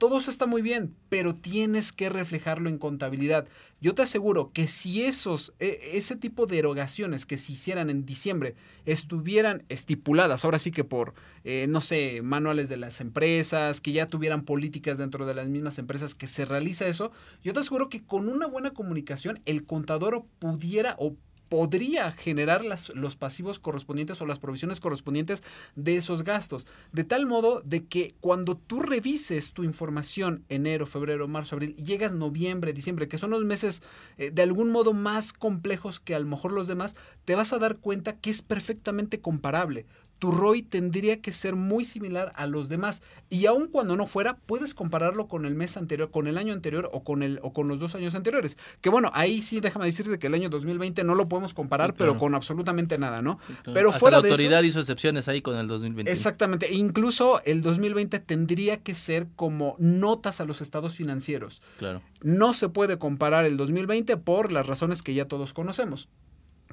todo eso está muy bien, pero tienes que reflejarlo en contabilidad. Yo te aseguro que si esos, e, ese tipo de erogaciones que se hicieran en diciembre estuvieran estipuladas, ahora sí que por, eh, no sé, manuales de las empresas, que ya tuvieran políticas dentro de las mismas empresas que se realiza eso, yo te aseguro que con una buena comunicación el contador pudiera o podría generar las, los pasivos correspondientes o las provisiones correspondientes de esos gastos. De tal modo de que cuando tú revises tu información enero, febrero, marzo, abril, y llegas noviembre, diciembre, que son los meses eh, de algún modo más complejos que a lo mejor los demás, te vas a dar cuenta que es perfectamente comparable tu ROI tendría que ser muy similar a los demás. Y aun cuando no fuera, puedes compararlo con el mes anterior, con el año anterior o con, el, o con los dos años anteriores. Que bueno, ahí sí déjame decirte que el año 2020 no lo podemos comparar, pero con absolutamente nada, ¿no? Pero Hasta fuera la de eso- autoridad hizo excepciones ahí con el 2020. Exactamente. E incluso el 2020 tendría que ser como notas a los estados financieros. Claro. No se puede comparar el 2020 por las razones que ya todos conocemos.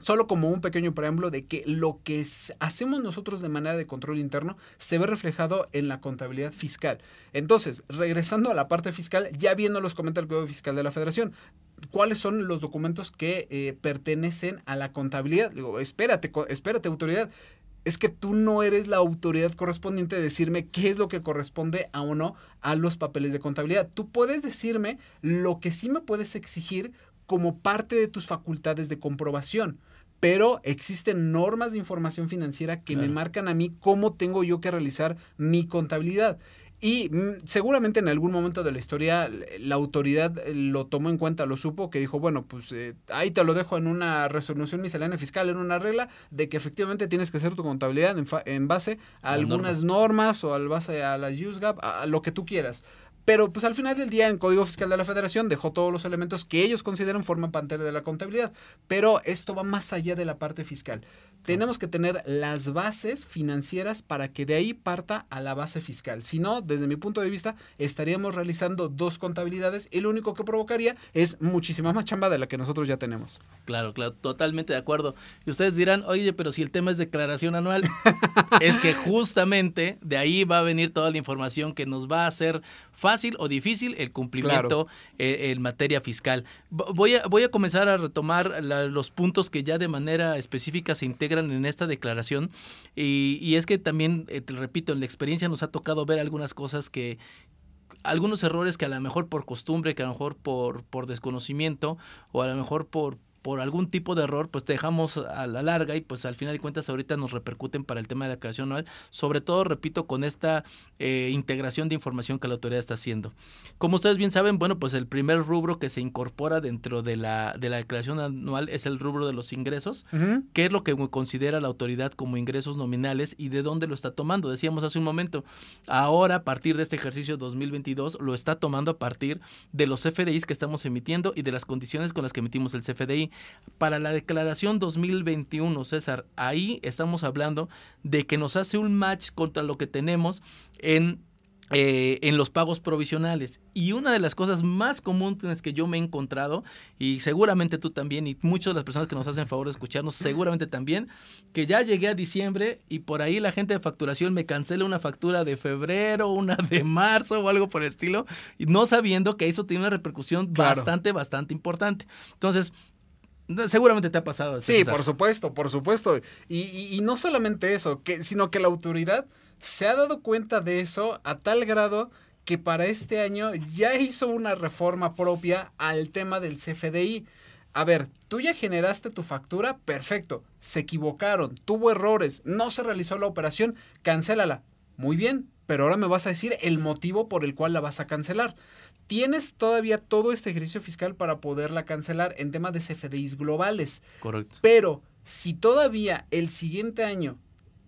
Solo como un pequeño preámbulo de que lo que hacemos nosotros de manera de control interno se ve reflejado en la contabilidad fiscal. Entonces, regresando a la parte fiscal, ya viendo los comentarios del Código Fiscal de la Federación, ¿cuáles son los documentos que eh, pertenecen a la contabilidad? Digo, espérate, espérate, autoridad. Es que tú no eres la autoridad correspondiente de decirme qué es lo que corresponde a o no a los papeles de contabilidad. Tú puedes decirme lo que sí me puedes exigir como parte de tus facultades de comprobación. Pero existen normas de información financiera que me marcan a mí cómo tengo yo que realizar mi contabilidad. Y mm, seguramente en algún momento de la historia la autoridad eh, lo tomó en cuenta, lo supo, que dijo, bueno, pues eh, ahí te lo dejo en una resolución miscelánea fiscal, en una regla de que efectivamente tienes que hacer tu contabilidad en, fa- en base a algunas normas o al base a las USGAP, a, a lo que tú quieras. Pero pues al final del día en Código Fiscal de la Federación dejó todos los elementos que ellos consideran forman parte de la contabilidad. Pero esto va más allá de la parte fiscal. Tenemos que tener las bases financieras para que de ahí parta a la base fiscal. Si no, desde mi punto de vista, estaríamos realizando dos contabilidades y lo único que provocaría es muchísima más chamba de la que nosotros ya tenemos. Claro, claro, totalmente de acuerdo. Y ustedes dirán, oye, pero si el tema es declaración anual, es que justamente de ahí va a venir toda la información que nos va a hacer fácil o difícil el cumplimiento eh, en materia fiscal. Voy a, voy a comenzar a retomar la- los puntos que ya de manera específica se integran en esta declaración. Y, y es que también, eh, te repito, en la experiencia nos ha tocado ver algunas cosas que, algunos errores que a lo mejor por costumbre, que a lo mejor por, por desconocimiento o a lo mejor por, por algún tipo de error, pues dejamos a la larga y pues al final de cuentas ahorita nos repercuten para el tema de la declaración anual, sobre todo, repito, con esta eh, integración de información que la autoridad está haciendo. Como ustedes bien saben, bueno, pues el primer rubro que se incorpora dentro de la, de la declaración anual es el rubro de los ingresos. ¿Qué es lo que considera la autoridad como ingresos nominales y de dónde lo está tomando? Decíamos hace un momento, ahora a partir de este ejercicio 2022 lo está tomando a partir de los CFDIs que estamos emitiendo y de las condiciones con las que emitimos el CFDI. Para la declaración 2021, César, ahí estamos hablando de que nos hace un match contra lo que tenemos en eh, en los pagos provisionales. Y una de las cosas más comunes que yo me he encontrado, y seguramente tú también, y muchas de las personas que nos hacen favor de escucharnos, seguramente también, que ya llegué a diciembre y por ahí la gente de facturación me cancela una factura de febrero, una de marzo o algo por el estilo, y no sabiendo que eso tiene una repercusión Claro. bastante, bastante importante. Entonces, seguramente te ha pasado. Sí, César. por supuesto, por supuesto. Y, y- y no solamente eso, que, sino que la autoridad se ha dado cuenta de eso a tal grado que para este año ya hizo una reforma propia al tema del CFDI. A ver, tú ya generaste tu factura, perfecto. Se equivocaron, tuvo errores, no se realizó la operación, cancélala. Muy bien, pero ahora me vas a decir el motivo por el cual la vas a cancelar. Tienes todavía todo este ejercicio fiscal para poderla cancelar en tema de CFDIs globales. Correcto. Pero si todavía el siguiente año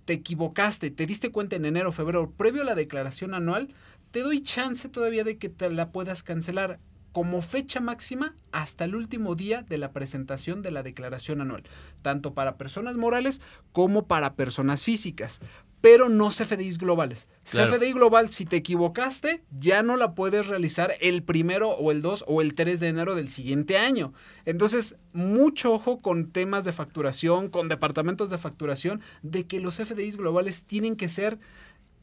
te equivocaste, te diste cuenta en enero, febrero, previo a la declaración anual, te doy chance todavía de que te la puedas cancelar como fecha máxima hasta el último día de la presentación de la declaración anual, tanto para personas morales como para personas físicas, pero no CFDIs globales. Claro. CFDI global, si te equivocaste, ya no la puedes realizar el primero o el 2 o el 3 de enero del siguiente año. Entonces, mucho ojo con temas de facturación, con departamentos de facturación, de que los FDIs globales tienen que ser,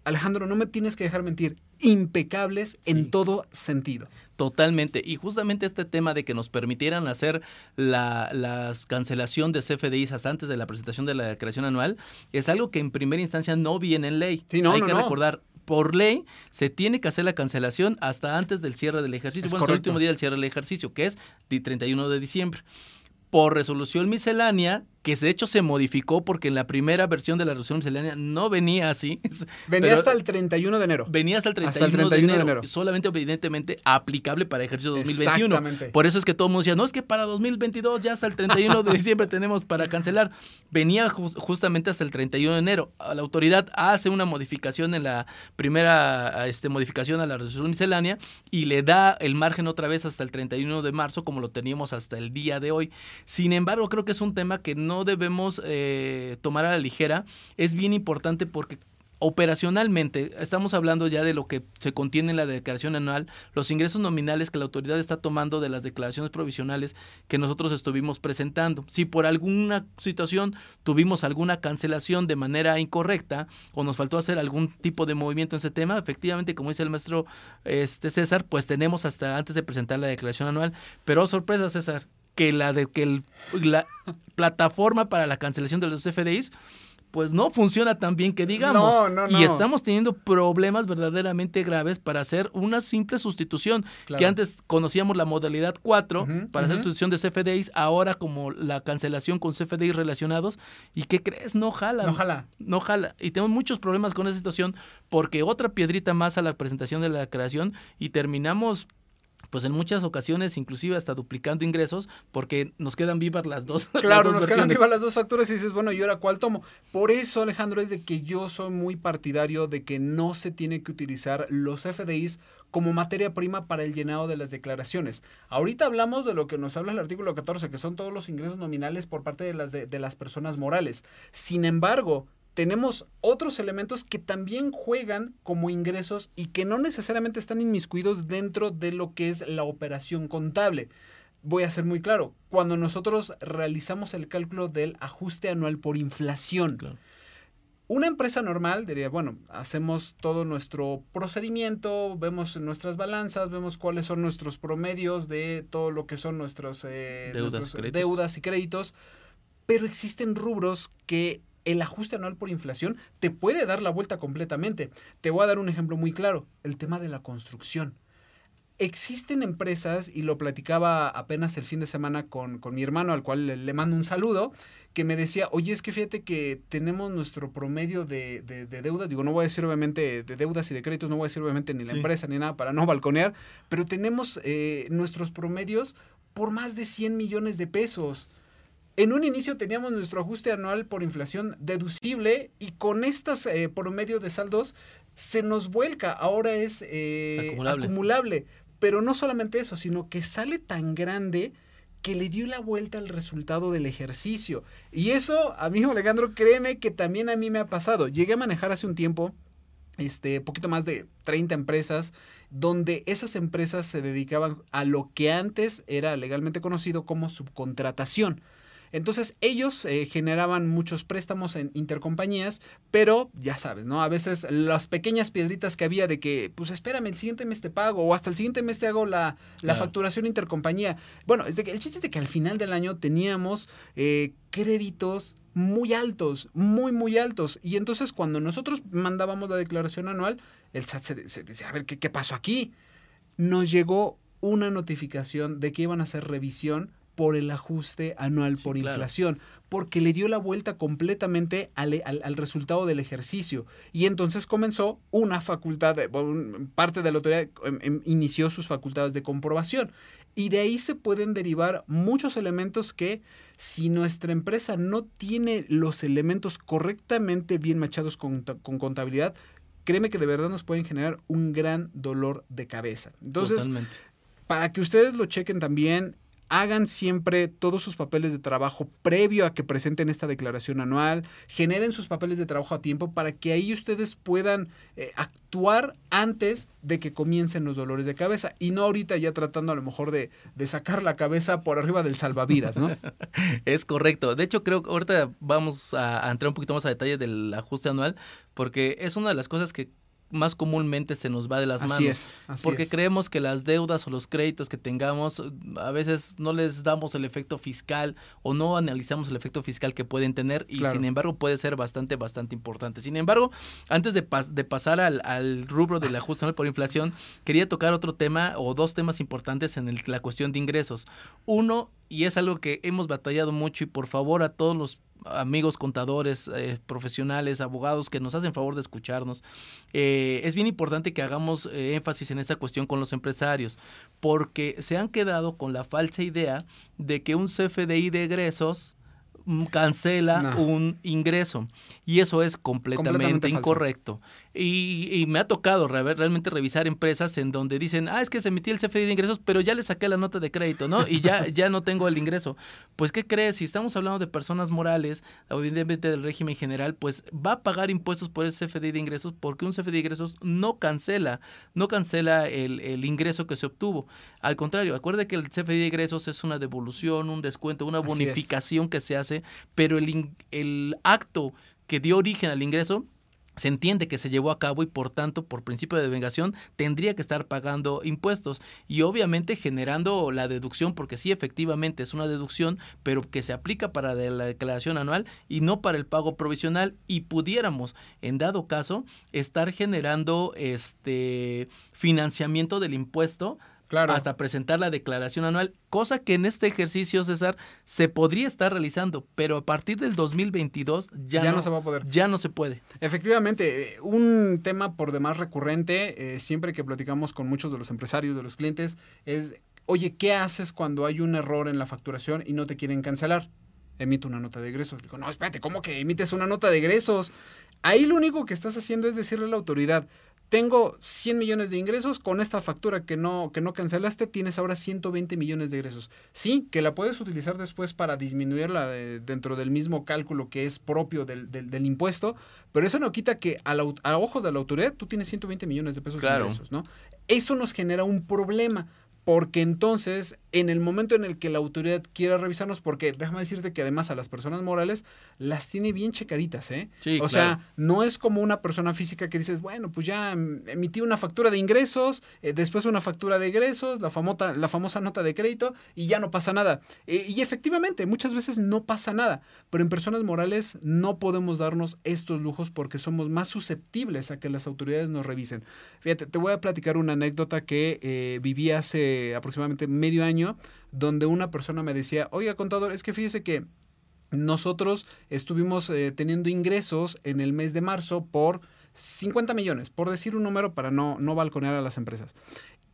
Alejandro, no me tienes que dejar mentir, impecables en todo sentido. Totalmente. Y justamente este tema de que nos permitieran hacer la, la cancelación de CFDIs hasta antes de la presentación de la declaración anual es algo que en primera instancia no viene en ley. Sí, no, Hay no, que no. recordar, por ley se tiene que hacer la cancelación hasta antes del cierre del ejercicio. Es bueno, el último día del cierre del ejercicio, que es el 31 de diciembre. Por resolución miscelánea que de hecho se modificó porque en la primera versión de la resolución miscelánea no venía así. Venía hasta el 31 de enero. Venía hasta el 31, de, enero, Solamente evidentemente aplicable para ejercicio 2021. Exactamente. Por eso es que todo el mundo decía, no es que para 2022 ya hasta el 31 de diciembre tenemos para cancelar. Venía justamente hasta el 31 de enero. La autoridad hace una modificación en la primera este, modificación a la resolución miscelánea y le da el margen otra vez hasta el 31 de marzo como lo teníamos hasta el día de hoy. Sin embargo, creo que es un tema que no debemos eh, tomar a la ligera. Es bien importante porque operacionalmente, estamos hablando ya de lo que se contiene en la declaración anual, los ingresos nominales que la autoridad está tomando de las declaraciones provisionales que nosotros estuvimos presentando. Si por alguna situación tuvimos alguna cancelación de manera incorrecta o nos faltó hacer algún tipo de movimiento en ese tema, efectivamente, como dice el maestro este César, pues tenemos hasta antes de presentar la declaración anual. Pero sorpresa, César, que la de que la plataforma para la cancelación de los FDIs pues no funciona tan bien que digamos. No, no, no. Y estamos teniendo problemas verdaderamente graves para hacer una simple sustitución. Que antes conocíamos la modalidad 4 para hacer sustitución de CFDIs, ahora como la cancelación con CFDIs relacionados. ¿Y qué crees? No jala. No jala. No jala. Y tenemos muchos problemas con esa situación porque otra piedrita más a la presentación de la creación y terminamos pues en muchas ocasiones inclusive hasta duplicando ingresos porque nos quedan vivas las dos. Claro, nos quedan vivas las dos facturas y dices, bueno, ¿y ahora cuál tomo? Por eso, Alejandro, es de que yo soy muy partidario de que no se tiene que utilizar los FDIs como materia prima para el llenado de las declaraciones. Ahorita hablamos de lo que nos habla el artículo 14, que son todos los ingresos nominales por parte de las, de las personas morales. Sin embargo, tenemos otros elementos que también juegan como ingresos y que no necesariamente están inmiscuidos dentro de lo que es la operación contable. Voy a ser muy claro, cuando nosotros realizamos el cálculo del ajuste anual por inflación, una empresa normal diría, bueno, hacemos todo nuestro procedimiento, vemos nuestras balanzas, vemos cuáles son nuestros promedios de todo lo que son nuestros, eh, deudas y créditos, pero existen rubros que el ajuste anual por inflación te puede dar la vuelta completamente. Te voy a dar un ejemplo muy claro, el tema de la construcción. Existen empresas, y lo platicaba apenas el fin de semana con, mi hermano, al cual le, mando un saludo, que me decía, oye, es que fíjate que tenemos nuestro promedio de, deudas, digo, no voy a decir obviamente de deudas y de créditos, no voy a decir obviamente ni la empresa ni nada para no balconear, pero tenemos eh, nuestros promedios por más de 100 millones de pesos. En un inicio teníamos nuestro ajuste anual por inflación deducible y con estas eh, promedio de saldos se nos vuelca. Ahora es eh, acumulable. Pero no solamente eso, sino que sale tan grande que le dio la vuelta al resultado del ejercicio. Y eso, amigo Alejandro, créeme que también a mí me ha pasado. Llegué a manejar hace un tiempo, este, poquito más de 30 empresas, donde esas empresas se dedicaban a lo que antes era legalmente conocido como subcontratación. Entonces ellos eh, generaban muchos préstamos en intercompañías, pero ya sabes, ¿no? A veces las pequeñas piedritas que había de que, pues espérame, el siguiente mes te pago o hasta el siguiente mes te hago la, facturación intercompañía. Bueno, es de que, el chiste es de que al final del año teníamos eh, créditos muy altos, muy, muy altos. Y entonces cuando nosotros mandábamos la declaración anual, el SAT se, decía, a ver, ¿qué, ¿qué pasó aquí? Nos llegó una notificación de que iban a hacer revisión por el ajuste anual por inflación, porque le dio la vuelta completamente al, resultado del ejercicio. Y entonces comenzó una facultad, parte de la autoridad em, em, inició sus facultades de comprobación. Y de ahí se pueden derivar muchos elementos que si nuestra empresa no tiene los elementos correctamente bien machados con, con contabilidad, créeme que de verdad nos pueden generar un gran dolor de cabeza. Entonces, para que ustedes lo chequen también, hagan siempre todos sus papeles de trabajo previo a que presenten esta declaración anual, generen sus papeles de trabajo a tiempo para que ahí ustedes puedan eh, actuar antes de que comiencen los dolores de cabeza y no ahorita ya tratando a lo mejor de, sacar la cabeza por arriba del salvavidas, ¿no? es correcto. De hecho, creo que ahorita vamos a entrar un poquito más a detalle del ajuste anual porque es una de las cosas que más comúnmente se nos va de las manos. Es, porque creemos que las deudas o los créditos que tengamos, a veces no les damos el efecto fiscal o no analizamos el efecto fiscal que pueden tener y sin embargo puede ser bastante, bastante importante. Sin embargo, antes de, de pasar al, al, rubro del ajuste anual por inflación, quería tocar otro tema o dos temas importantes en el, la cuestión de ingresos. Uno y es algo que hemos batallado mucho y por favor a todos los amigos contadores, eh, profesionales, abogados que nos hacen favor de escucharnos, eh, es bien importante que hagamos eh, énfasis en esta cuestión con los empresarios, porque se han quedado con la falsa idea de que un CFDI de egresos mm, cancela un ingreso y eso es completamente, incorrecto. Y, me ha tocado realmente revisar empresas en donde dicen, ah, es que se emitió el CFDI de ingresos, pero ya le saqué la nota de crédito, ¿no? Y ya, ya no tengo el ingreso. Pues, ¿qué crees? Si estamos hablando de personas morales, evidentemente del régimen general, pues va a pagar impuestos por ese CFDI de ingresos porque un CFDI de ingresos no cancela, no cancela el, ingreso que se obtuvo. Al contrario, acuerde que el CFDI de ingresos es una devolución, un descuento, una bonificación que se hace, pero el, el acto que dio origen al ingreso se entiende que se llevó a cabo y por tanto, por principio de devengación, tendría que estar pagando impuestos y obviamente generando la deducción, porque sí, efectivamente es una deducción, pero que se aplica para la declaración anual y no para el pago provisional. Y pudiéramos, en dado caso, estar generando este financiamiento del impuesto hasta presentar la declaración anual, cosa que en este ejercicio, César, se podría estar realizando, pero a partir del 2022 ya, no, se va a poder. Ya no se puede. Efectivamente, eh, un tema por demás recurrente, eh, siempre que platicamos con muchos de los empresarios, de los clientes, es, oye, ¿qué haces cuando hay un error en la facturación y no te quieren cancelar? Emito una nota de egresos. Digo, no, espérate, ¿cómo que emites una nota de egresos? Ahí lo único que estás haciendo es decirle a la autoridad, tengo 100 millones de ingresos, con esta factura que no, que no cancelaste tienes ahora 120 millones de ingresos. Sí, que la puedes utilizar después para disminuirla eh, dentro del mismo cálculo que es propio del, del, impuesto, pero eso no quita que a, a, ojos de la autoridad tú tienes 120 millones de pesos de ingresos, ¿no? Eso nos genera un problema porque entonces en el momento en el que la autoridad quiera revisarnos, porque déjame decirte que además a las personas morales las tiene bien checaditas, ¿eh? Sí, o sea, no es como una persona física que dices, bueno, pues ya emití una factura de ingresos, eh, después una factura de egresos, la, famosa, la famosa nota de crédito y ya no pasa nada. Eh, y efectivamente, muchas veces no pasa nada, pero en personas morales no podemos darnos estos lujos porque somos más susceptibles a que las autoridades nos revisen. Fíjate, te voy a platicar una anécdota que eh, viví hace aproximadamente medio año, donde una persona me decía, oiga contador, es que fíjese que nosotros estuvimos eh, teniendo ingresos en el mes de marzo por 50 millones, por decir un número para no, no balconear a las empresas.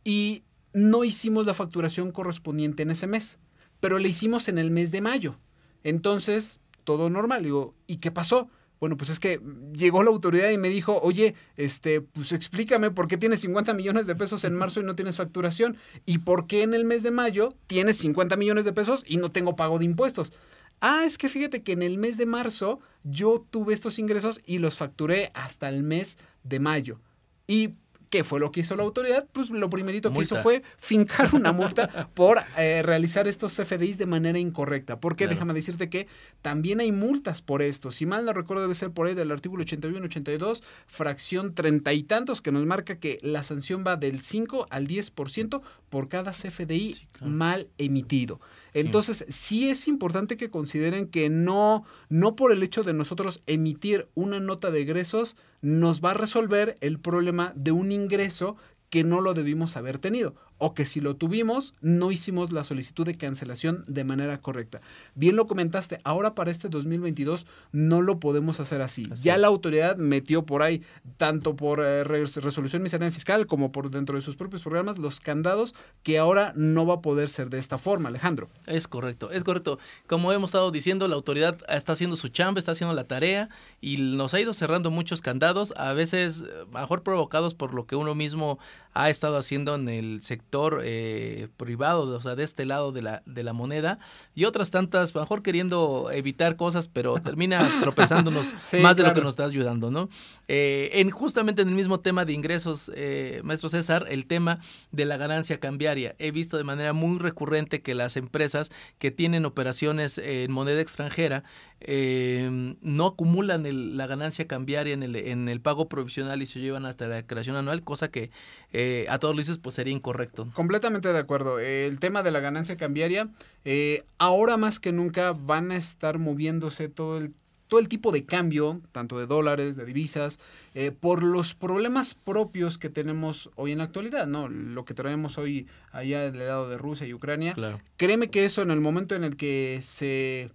Y no hicimos la facturación correspondiente en ese mes, pero la hicimos en el mes de mayo. Entonces, todo normal. Digo, ¿y qué pasó? Bueno, pues es que llegó la autoridad y me dijo, oye, este, pues explícame por qué tienes 50 millones de pesos en marzo y no tienes facturación y por qué en el mes de mayo tienes 50 millones de pesos y no tengo pago de impuestos. Ah, es que fíjate que en el mes de marzo yo tuve estos ingresos y los facturé hasta el mes de mayo. Y ¿Qué fue lo que hizo la autoridad? Pues lo primerito que hizo fue fincar una multa por eh, realizar estos CFDIs de manera incorrecta. Porque déjame decirte que también hay multas por esto. Si mal no recuerdo, debe ser por ahí del artículo 81-82, fracción treinta y tantos, que nos marca que la sanción va del 5 al 10% por cada CFDI mal emitido. Entonces, sí. es importante que consideren que no, no por el hecho de nosotros emitir una nota de egresos, nos va a resolver el problema de un ingreso que no lo debimos haber tenido o que si lo tuvimos no hicimos la solicitud de cancelación de manera correcta. Bien lo comentaste, ahora para este 2022 no lo podemos hacer así. ya la autoridad metió por ahí, tanto por eh, resolución miscelánea fiscal como por dentro de sus propios programas, los candados que ahora no va a poder ser de esta forma, Alejandro. Es correcto, es correcto. Como hemos estado diciendo, la autoridad está haciendo su chamba, está haciendo la tarea y nos ha ido cerrando muchos candados, a veces eh, mejor provocados por lo que uno mismo ha estado haciendo en el sector eh, privado, o sea, de este lado de la, de la moneda, y otras tantas, mejor queriendo evitar cosas, pero termina tropezándonos más de lo que nos está ayudando, ¿no? Eh, en justamente en el mismo tema de ingresos, eh, maestro César, el tema de la ganancia cambiaria. He visto de manera muy recurrente que las empresas que tienen operaciones en moneda extranjera eh, no acumulan la ganancia cambiaria en el, en el pago provisional y se llevan hasta la declaración anual, cosa que eh, a todos luces pues sería incorrecto. Completamente de acuerdo. El tema de la ganancia cambiaria, eh, ahora más que nunca van a estar moviéndose todo el todo el tipo de cambio, tanto de dólares, de divisas, eh, por los problemas propios que tenemos hoy en la actualidad, ¿no? Lo que traemos hoy allá del lado de Rusia y Ucrania. Créeme que eso en el momento en el que se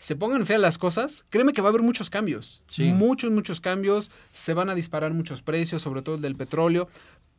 se pongan feas las cosas, créeme que va a haber muchos cambios. Muchos, muchos cambios. Se van a disparar muchos precios, sobre todo el del petróleo.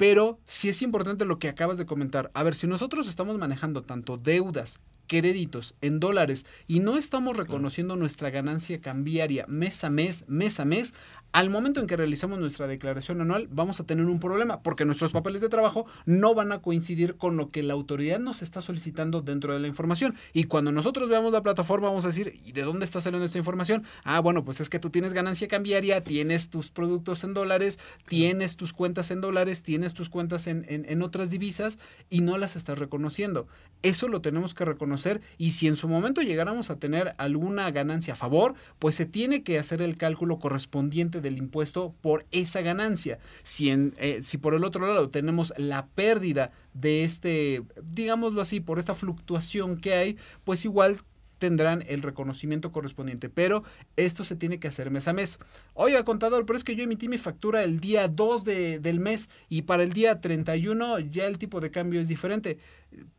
Pero sí es importante lo que acabas de comentar. A ver, si nosotros estamos manejando tanto deudas, créditos en dólares y no estamos reconociendo nuestra ganancia cambiaria mes a mes, mes a mes, al momento en que realizamos nuestra declaración anual vamos a tener un problema porque nuestros papeles de trabajo no van a coincidir con lo que la autoridad nos está solicitando dentro de la información. Y cuando nosotros veamos la plataforma vamos a decir, ¿y de dónde está saliendo esta información? Ah, bueno, pues es que tú tienes ganancia cambiaria, tienes tus productos en dólares, tienes tus cuentas en dólares, tienes tus cuentas en, en otras divisas y no las estás reconociendo. Eso lo tenemos que reconocer y si en su momento llegáramos a tener alguna ganancia a favor, pues se tiene que hacer el cálculo correspondiente del impuesto por esa ganancia. Si, en, eh, si por el otro lado tenemos la pérdida de este, digámoslo así, por esta fluctuación que hay, pues igual tendrán el reconocimiento correspondiente, pero esto se tiene que hacer mes a mes. Oiga, contador, pero es que yo emití mi factura el día 2 de, del mes y para el día 31 ya el tipo de cambio es diferente.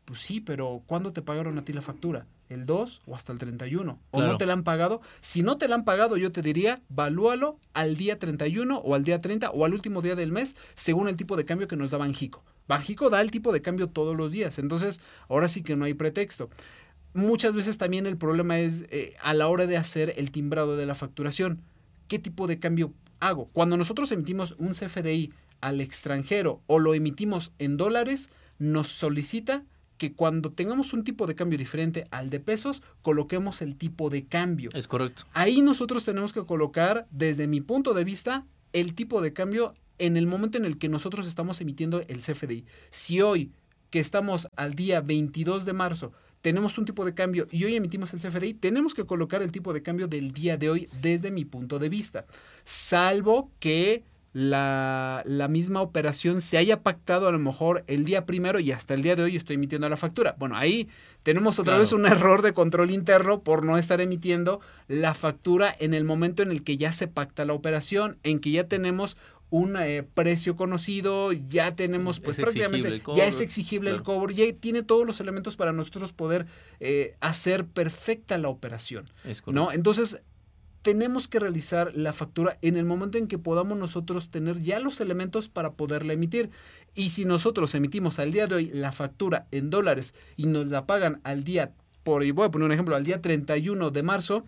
Pues sí, pero ¿cuándo te pagaron a ti la factura? ¿El 2 o hasta el 31? ¿O no te la han pagado? Si no te la han pagado, yo te diría, valúalo al día 31 o al día 30 o al último día del mes, según el tipo de cambio que nos da Banjico. Banjico da el tipo de cambio todos los días, entonces ahora sí que no hay pretexto muchas veces también el problema es eh, a la hora de hacer el timbrado de la facturación. ¿Qué tipo de cambio hago? Cuando nosotros emitimos un CFDI al extranjero o lo emitimos en dólares, nos solicita que cuando tengamos un tipo de cambio diferente al de pesos, coloquemos el tipo de cambio. Es correcto. Ahí nosotros tenemos que colocar, desde mi punto de vista, el tipo de cambio en el momento en el que nosotros estamos emitiendo el CFDI. Si hoy, que estamos al día 22 de marzo, tenemos un tipo de cambio y hoy emitimos el CFDI, tenemos que colocar el tipo de cambio del día de hoy desde mi punto de vista. Salvo que la, misma operación se haya pactado a lo mejor el día primero y hasta el día de hoy estoy emitiendo la factura. Bueno, ahí tenemos otra vez un error de control interno por no estar emitiendo la factura en el momento en el que ya se pacta la operación, en que ya tenemos un eh, precio conocido, ya tenemos pues prácticamente, ya es exigible el cobro, ya tiene todos los elementos para nosotros poder eh, hacer perfecta la operación. ¿no? Entonces, tenemos que realizar la factura en el momento en que podamos nosotros tener ya los elementos para poderla emitir. Y si nosotros emitimos al día de hoy la factura en dólares y nos la pagan al día, por, voy a poner un ejemplo, al día 31 de marzo,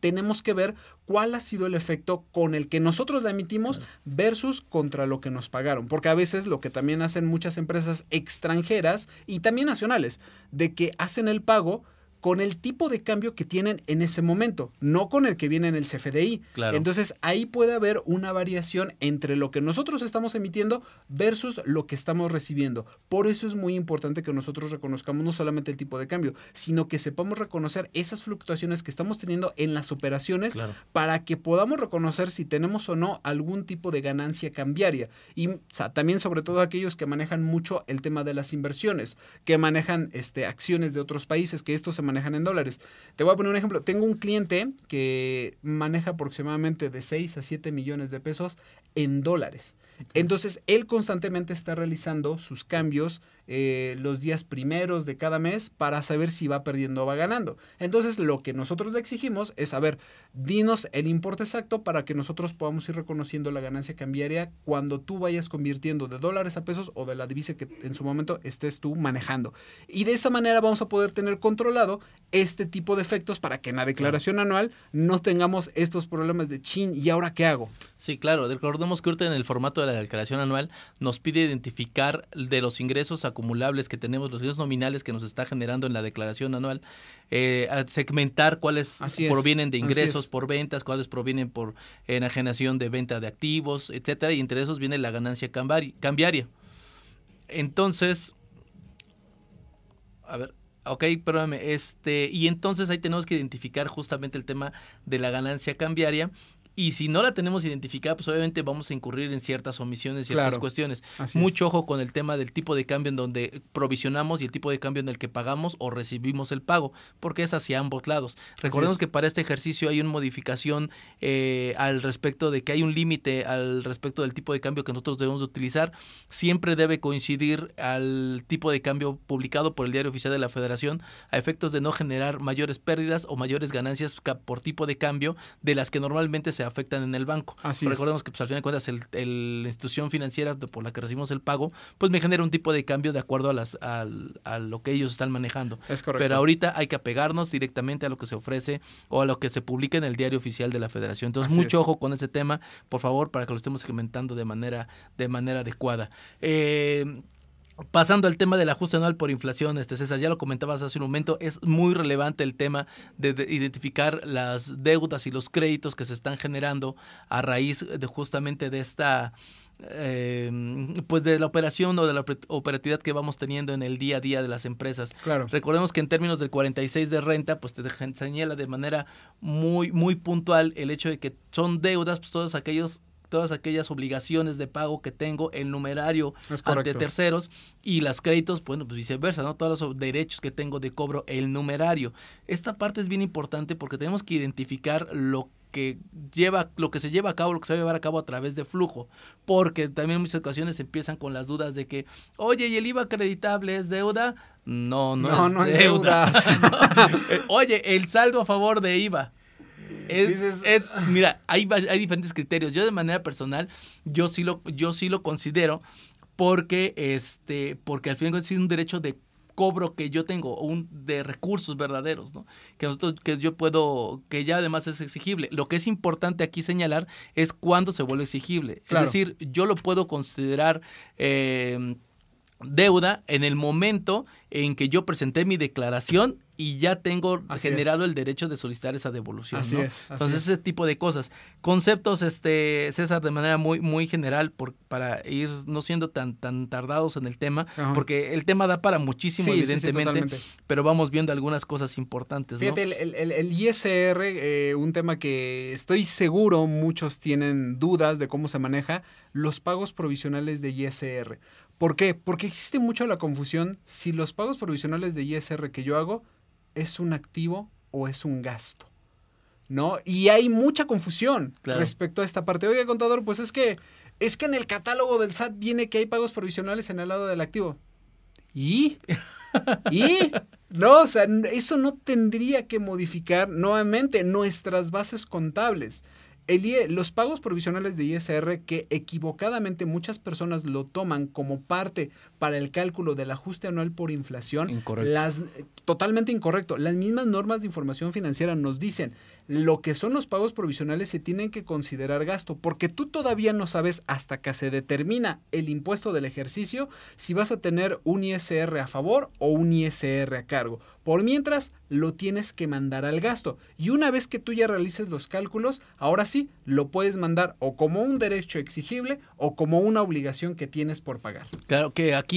tenemos que ver cuál ha sido el efecto con el que nosotros la emitimos versus contra lo que nos pagaron. Porque a veces lo que también hacen muchas empresas extranjeras y también nacionales, de que hacen el pago con el tipo de cambio que tienen en ese momento, no con el que viene en el CFDI. Entonces ahí puede haber una variación entre lo que nosotros estamos emitiendo versus lo que estamos recibiendo. Por eso es muy importante que nosotros reconozcamos no solamente el tipo de cambio, sino que sepamos reconocer esas fluctuaciones que estamos teniendo en las operaciones para que podamos reconocer si tenemos o no algún tipo de ganancia cambiaria. Y también sobre todo aquellos que manejan mucho el tema de las inversiones, que manejan este, acciones de otros países, que esto se manejan en dólares. Te voy a poner un ejemplo. Tengo un cliente que maneja aproximadamente de 6 a 7 millones de pesos en dólares. Entonces, él constantemente está realizando sus cambios eh, los días primeros de cada mes para saber si va perdiendo o va ganando. Entonces, lo que nosotros le exigimos es, a ver, dinos el importe exacto para que nosotros podamos ir reconociendo la ganancia cambiaria cuando tú vayas convirtiendo de dólares a pesos o de la divisa que en su momento estés tú manejando. Y de esa manera vamos a poder tener controlado este tipo de efectos para que en la declaración anual no tengamos estos problemas de chin, ¿y ahora qué hago? Sí, claro. Recordemos que en el formato de la declaración anual nos pide identificar de los ingresos acumulables que tenemos, los ingresos nominales que nos está generando en la declaración anual, eh, segmentar cuáles provienen de ingresos por ventas, cuáles provienen por enajenación de venta de activos, etcétera, y entre esos viene la ganancia cambiaria. Entonces, a ver, Ok, perdóname. Este, y entonces ahí tenemos que identificar justamente el tema de la ganancia cambiaria y si no la tenemos identificada, pues obviamente vamos a incurrir en ciertas omisiones, ciertas Claro. cuestiones. Mucho ojo con el tema del tipo de cambio en donde provisionamos y el tipo de cambio en el que pagamos o recibimos el pago, porque es hacia ambos lados. Recordemos es. que para este ejercicio hay una modificación eh, al respecto de que hay un límite al respecto del tipo de cambio que nosotros debemos de utilizar. Siempre debe coincidir al tipo de cambio publicado por el Diario Oficial de la Federación a efectos de no generar mayores pérdidas o mayores ganancias por tipo de cambio de las que normalmente se afectan en el banco. Así es. Recordemos que pues, al final de cuentas el, el- la institución financiera por la que recibimos el pago, pues me genera un tipo de cambio de acuerdo a, las, al- a lo que ellos están manejando. Es correcto. Pero ahorita hay que apegarnos directamente a lo que se ofrece o a lo que se publica en el diario oficial de la federación. Entonces, Así mucho es. ojo con ese tema, por favor, para que lo estemos segmentando de manera, de manera adecuada. Eh, Pasando al tema del ajuste anual por inflación, este César, ya lo comentabas hace un momento, es muy relevante el tema de, de identificar las deudas y los créditos que se están generando a raíz de justamente de esta eh, pues de la operación o de la oper- operatividad que vamos teniendo en el día a día de las empresas. Claro. Recordemos que en términos del 46 de renta, pues te señala de manera muy, muy puntual el hecho de que son deudas, pues todos aquellos todas aquellas obligaciones de pago que tengo, el numerario ante terceros y las créditos, bueno, pues viceversa, ¿no? Todos los derechos que tengo de cobro, el numerario. Esta parte es bien importante porque tenemos que identificar lo que lleva, lo que se lleva a cabo, lo que se va a llevar a cabo a través de flujo, porque también en muchas ocasiones empiezan con las dudas de que, oye, ¿y el IVA acreditable es deuda? No, no, No, es no es deuda. deuda. Eh, oye, el saldo a favor de IVA. Es, Dices- es- mira, hay, hay diferentes criterios. Yo de manera personal, yo sí lo, yo sí lo considero porque, este, porque al final es un derecho de cobro que yo tengo, un de recursos verdaderos, ¿no? Que nosotros, que yo puedo, que ya además es exigible. Lo que es importante aquí señalar es cuándo se vuelve exigible. Claro. Es decir, yo lo puedo considerar eh, deuda en el momento en que yo presenté mi declaración y ya tengo Así generado el derecho de solicitar esa devolución. Así ¿no? es, así Entonces, es. ese tipo de cosas. Conceptos, este, César, de manera muy, muy general, por, para ir no siendo tan, tan tardados en el tema, Ajá. porque el tema da para muchísimo, Sí, sí, sí, evidentemente, pero vamos viendo algunas cosas importantes. Fíjate, el, el- el- el ISR, eh, un tema que estoy seguro muchos tienen dudas de cómo se maneja, los pagos provisionales de ISR. ¿Por qué? Porque existe mucho la confusión si los pagos provisionales de ISR que yo hago es un activo o es un gasto. ¿No? Y hay mucha confusión Claro. respecto a esta parte. Oiga, contador, pues es que es que en el catálogo del SAT viene que hay pagos provisionales en el lado del activo. ¿Y? ¿Y? No, o sea, eso no tendría que modificar nuevamente nuestras bases contables. El IE los pagos provisionales de ISR que equivocadamente muchas personas lo toman como parte para el cálculo del ajuste anual por inflación, Incorrecto. las totalmente incorrecto. Las mismas normas de información financiera nos dicen lo que son los pagos provisionales se tienen que considerar gasto, porque tú todavía no sabes hasta que se determina el impuesto del ejercicio si vas a tener un ISR a favor o un ISR a cargo. Por mientras, lo tienes que mandar al gasto. Y una vez que tú ya realices los cálculos, ahora sí, lo puedes mandar o como un derecho exigible o como una obligación que tienes por pagar. Claro que aquí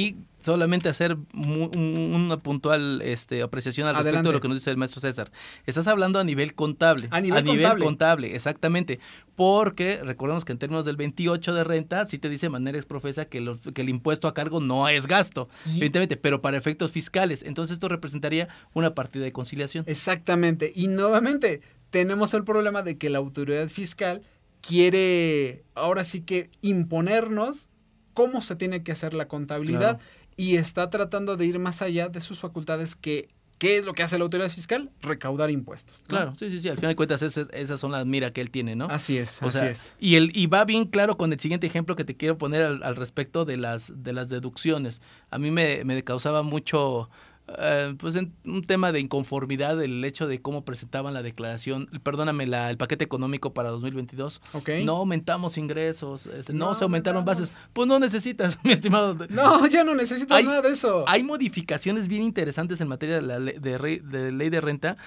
solamente hacer mu- un- una puntual este, apreciación al respecto Adelante. de lo que nos dice el maestro César. Estás hablando a nivel contable. A nivel contable. contable, exactamente. Porque recordemos que en términos del 28 de renta, sí te dice de manera exprofesa que, los- que el impuesto a cargo no es gasto, Y- evidentemente, pero para efectos fiscales. Entonces esto representaría una partida de conciliación. Exactamente. Y nuevamente, tenemos el problema de que la autoridad fiscal quiere ahora sí que imponernos cómo se tiene que hacer la contabilidad Claro. y está tratando de ir más allá de sus facultades que ¿qué es lo que hace la autoridad fiscal? Recaudar impuestos. ¿no? Claro, sí, sí, sí. Al final de cuentas, esas, esas son las miras que él tiene, ¿no? Así es, O así sea, es. Y, el, y va bien claro con el siguiente ejemplo que te quiero poner al, al respecto de las, de las deducciones. A mí me, me causaba mucho, eh, pues en- un tema de inconformidad el hecho de cómo presentaban la declaración, perdóname, la, el paquete económico para 2022. Ok. No aumentamos ingresos, este, no, No se aumentaron aumentamos. bases. Pues no necesitas, mi estimado. No, ya no necesitas Hay- nada de eso. Hay modificaciones bien interesantes en materia de la ley de, de ley de renta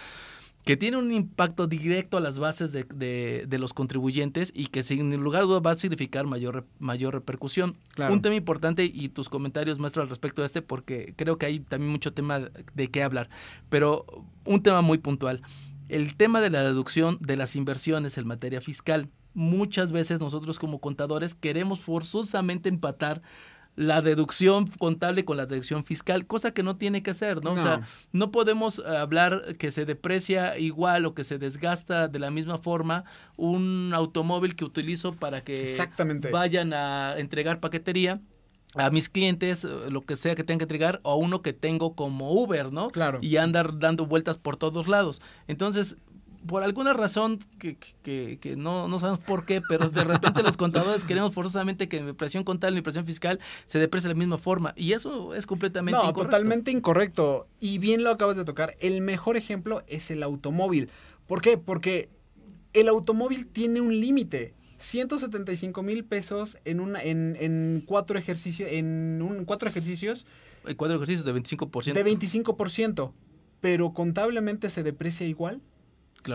que tienen un impacto directo a las bases de, de- de los contribuyentes y que sin lugar a dudas va a significar mayor, mayor repercusión. Claro. Un tema importante y tus comentarios, maestro, al respecto de este, porque creo que hay también mucho tema de qué hablar, pero un tema muy puntual. El tema de la deducción de las inversiones en materia fiscal. muchas veces nosotros como contadores queremos forzosamente empatar la deducción contable con la deducción fiscal, cosa que no tiene que ser, ¿no? O sea, no podemos hablar que se deprecia igual o que se desgasta de la misma forma un automóvil que utilizo para que vayan a entregar paquetería a mis clientes, lo que sea que tenga que entregar, o uno que tengo como Uber, ¿no? Claro. Y andar dando vueltas por todos lados. Entonces, por alguna razón que, que, no, no, sabemos por qué, pero de repente los contadores queremos forzosamente que mi presión contable y mi presión fiscal se deprecie de la misma forma. Y eso es completamente no, totalmente incorrecto. Y bien lo acabas de tocar. El mejor ejemplo es el automóvil. ¿Por qué? Porque el automóvil tiene un límite. 175 mil pesos en, una, en, en cuatro ejercicios. En un, cuatro ejercicios. Cuatro ejercicios de 25%. De 25%. Pero contablemente se deprecia igual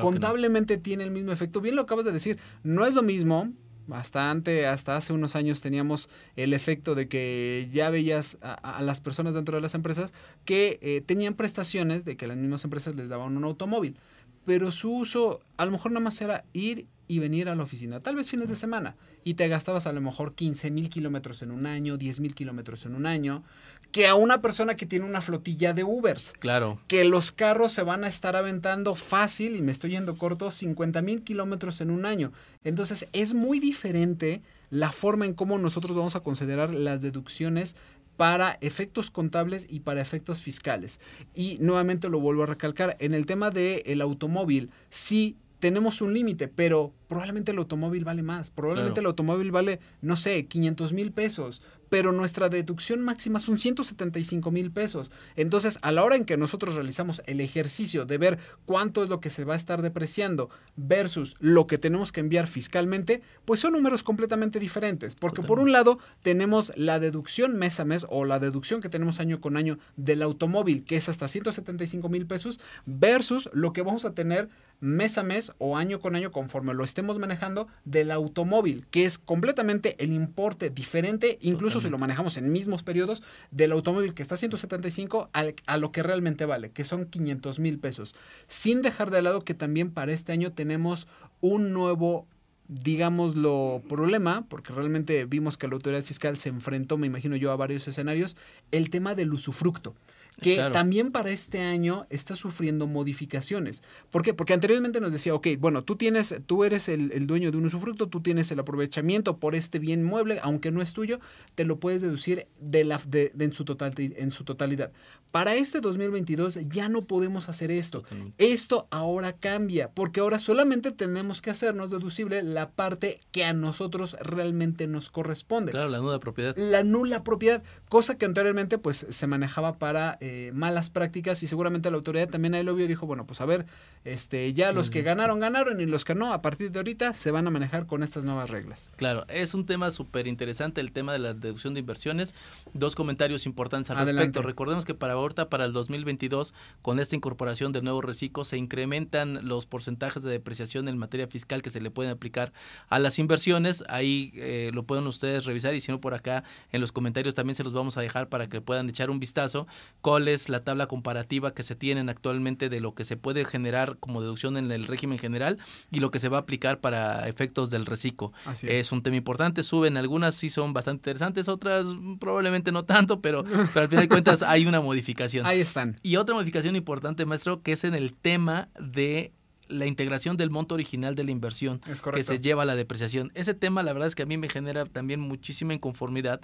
contablemente tiene el mismo efecto. Bien lo acabas de decir, no es lo mismo. Bastante, hasta hace unos años teníamos el efecto de que ya veías a, las personas dentro de las empresas que eh, tenían prestaciones de que las mismas empresas les daban un automóvil, pero su uso a lo mejor nada más era ir y venir a la oficina, tal vez fines de semana, y te gastabas a lo mejor 15 mil kilómetros en un año, 10 mil kilómetros en un año, que a una persona que tiene una flotilla de Ubers. Claro. Que los carros se van a estar aventando fácil, y me estoy yendo corto, 50 mil kilómetros en un año. Entonces es muy diferente la forma en cómo nosotros vamos a considerar las deducciones para efectos contables y para efectos fiscales. Y nuevamente lo vuelvo a recalcar, en el tema del automóvil, sí tenemos un límite, pero probablemente el automóvil vale más. Probablemente el automóvil vale, no sé, 500 mil pesos pero nuestra deducción máxima son 175 mil pesos. Entonces, a la hora en que nosotros realizamos el ejercicio de ver cuánto es lo que se va a estar depreciando versus lo que tenemos que enviar fiscalmente, pues son números completamente diferentes. Porque por un lado tenemos la deducción mes a mes o la deducción que tenemos año con año del automóvil, que es hasta 175 mil pesos, versus lo que vamos a tener mes a mes o año con año conforme lo estemos manejando del automóvil, que es completamente el importe diferente, incluso si lo manejamos en mismos periodos, del automóvil que está a 175 a lo que realmente vale, que son 500 mil pesos. Sin dejar de lado que también para este año tenemos un nuevo digámoslo, problema, porque realmente vimos que la autoridad fiscal se enfrentó, me imagino yo, a varios escenarios, el tema del usufructo que también para este año está sufriendo modificaciones. ¿Por qué? Porque anteriormente nos decía, ok, bueno, tú tienes, tú eres el, dueño de un usufructo, tú tienes el aprovechamiento por este bien mueble, aunque no es tuyo, te lo puedes deducir de la, de, en, su total, en su totalidad. Para este 2022 ya no podemos hacer esto. Esto ahora cambia, porque ahora solamente tenemos que hacernos deducible la parte que a nosotros realmente nos corresponde. Claro, la nula propiedad. La nula propiedad, cosa que anteriormente pues se manejaba para eh, malas prácticas y seguramente la autoridad también ahí lo vio y dijo, bueno, pues a ver, este, ya los que ganaron, ganaron y los que no, a partir de ahorita se van a manejar con estas nuevas reglas. Claro, es un tema súper interesante el tema de la deducción de inversiones. Dos comentarios importantes al respecto. Recordemos que para ahorita, para el 2022, con esta incorporación de nuevos reciclos, se incrementan los porcentajes de depreciación en materia fiscal que se le pueden aplicar a las inversiones. Ahí eh, lo pueden ustedes revisar y si no por acá en los comentarios también se los vamos a dejar para que puedan echar un vistazo. ¿Cuál es la tabla comparativa que se tienen actualmente de lo que se puede generar como deducción en el régimen general y lo que se va a aplicar para efectos del reciclo? es. es. un tema importante. Suben algunas, sí son bastante interesantes, otras probablemente no tanto, pero, pero al final de cuentas hay una modificación. Ahí están. Y otra modificación importante, maestro, que es en el tema de la integración del monto original de la inversión que se lleva a la depreciación. Ese tema la verdad es que a mí me genera también muchísima inconformidad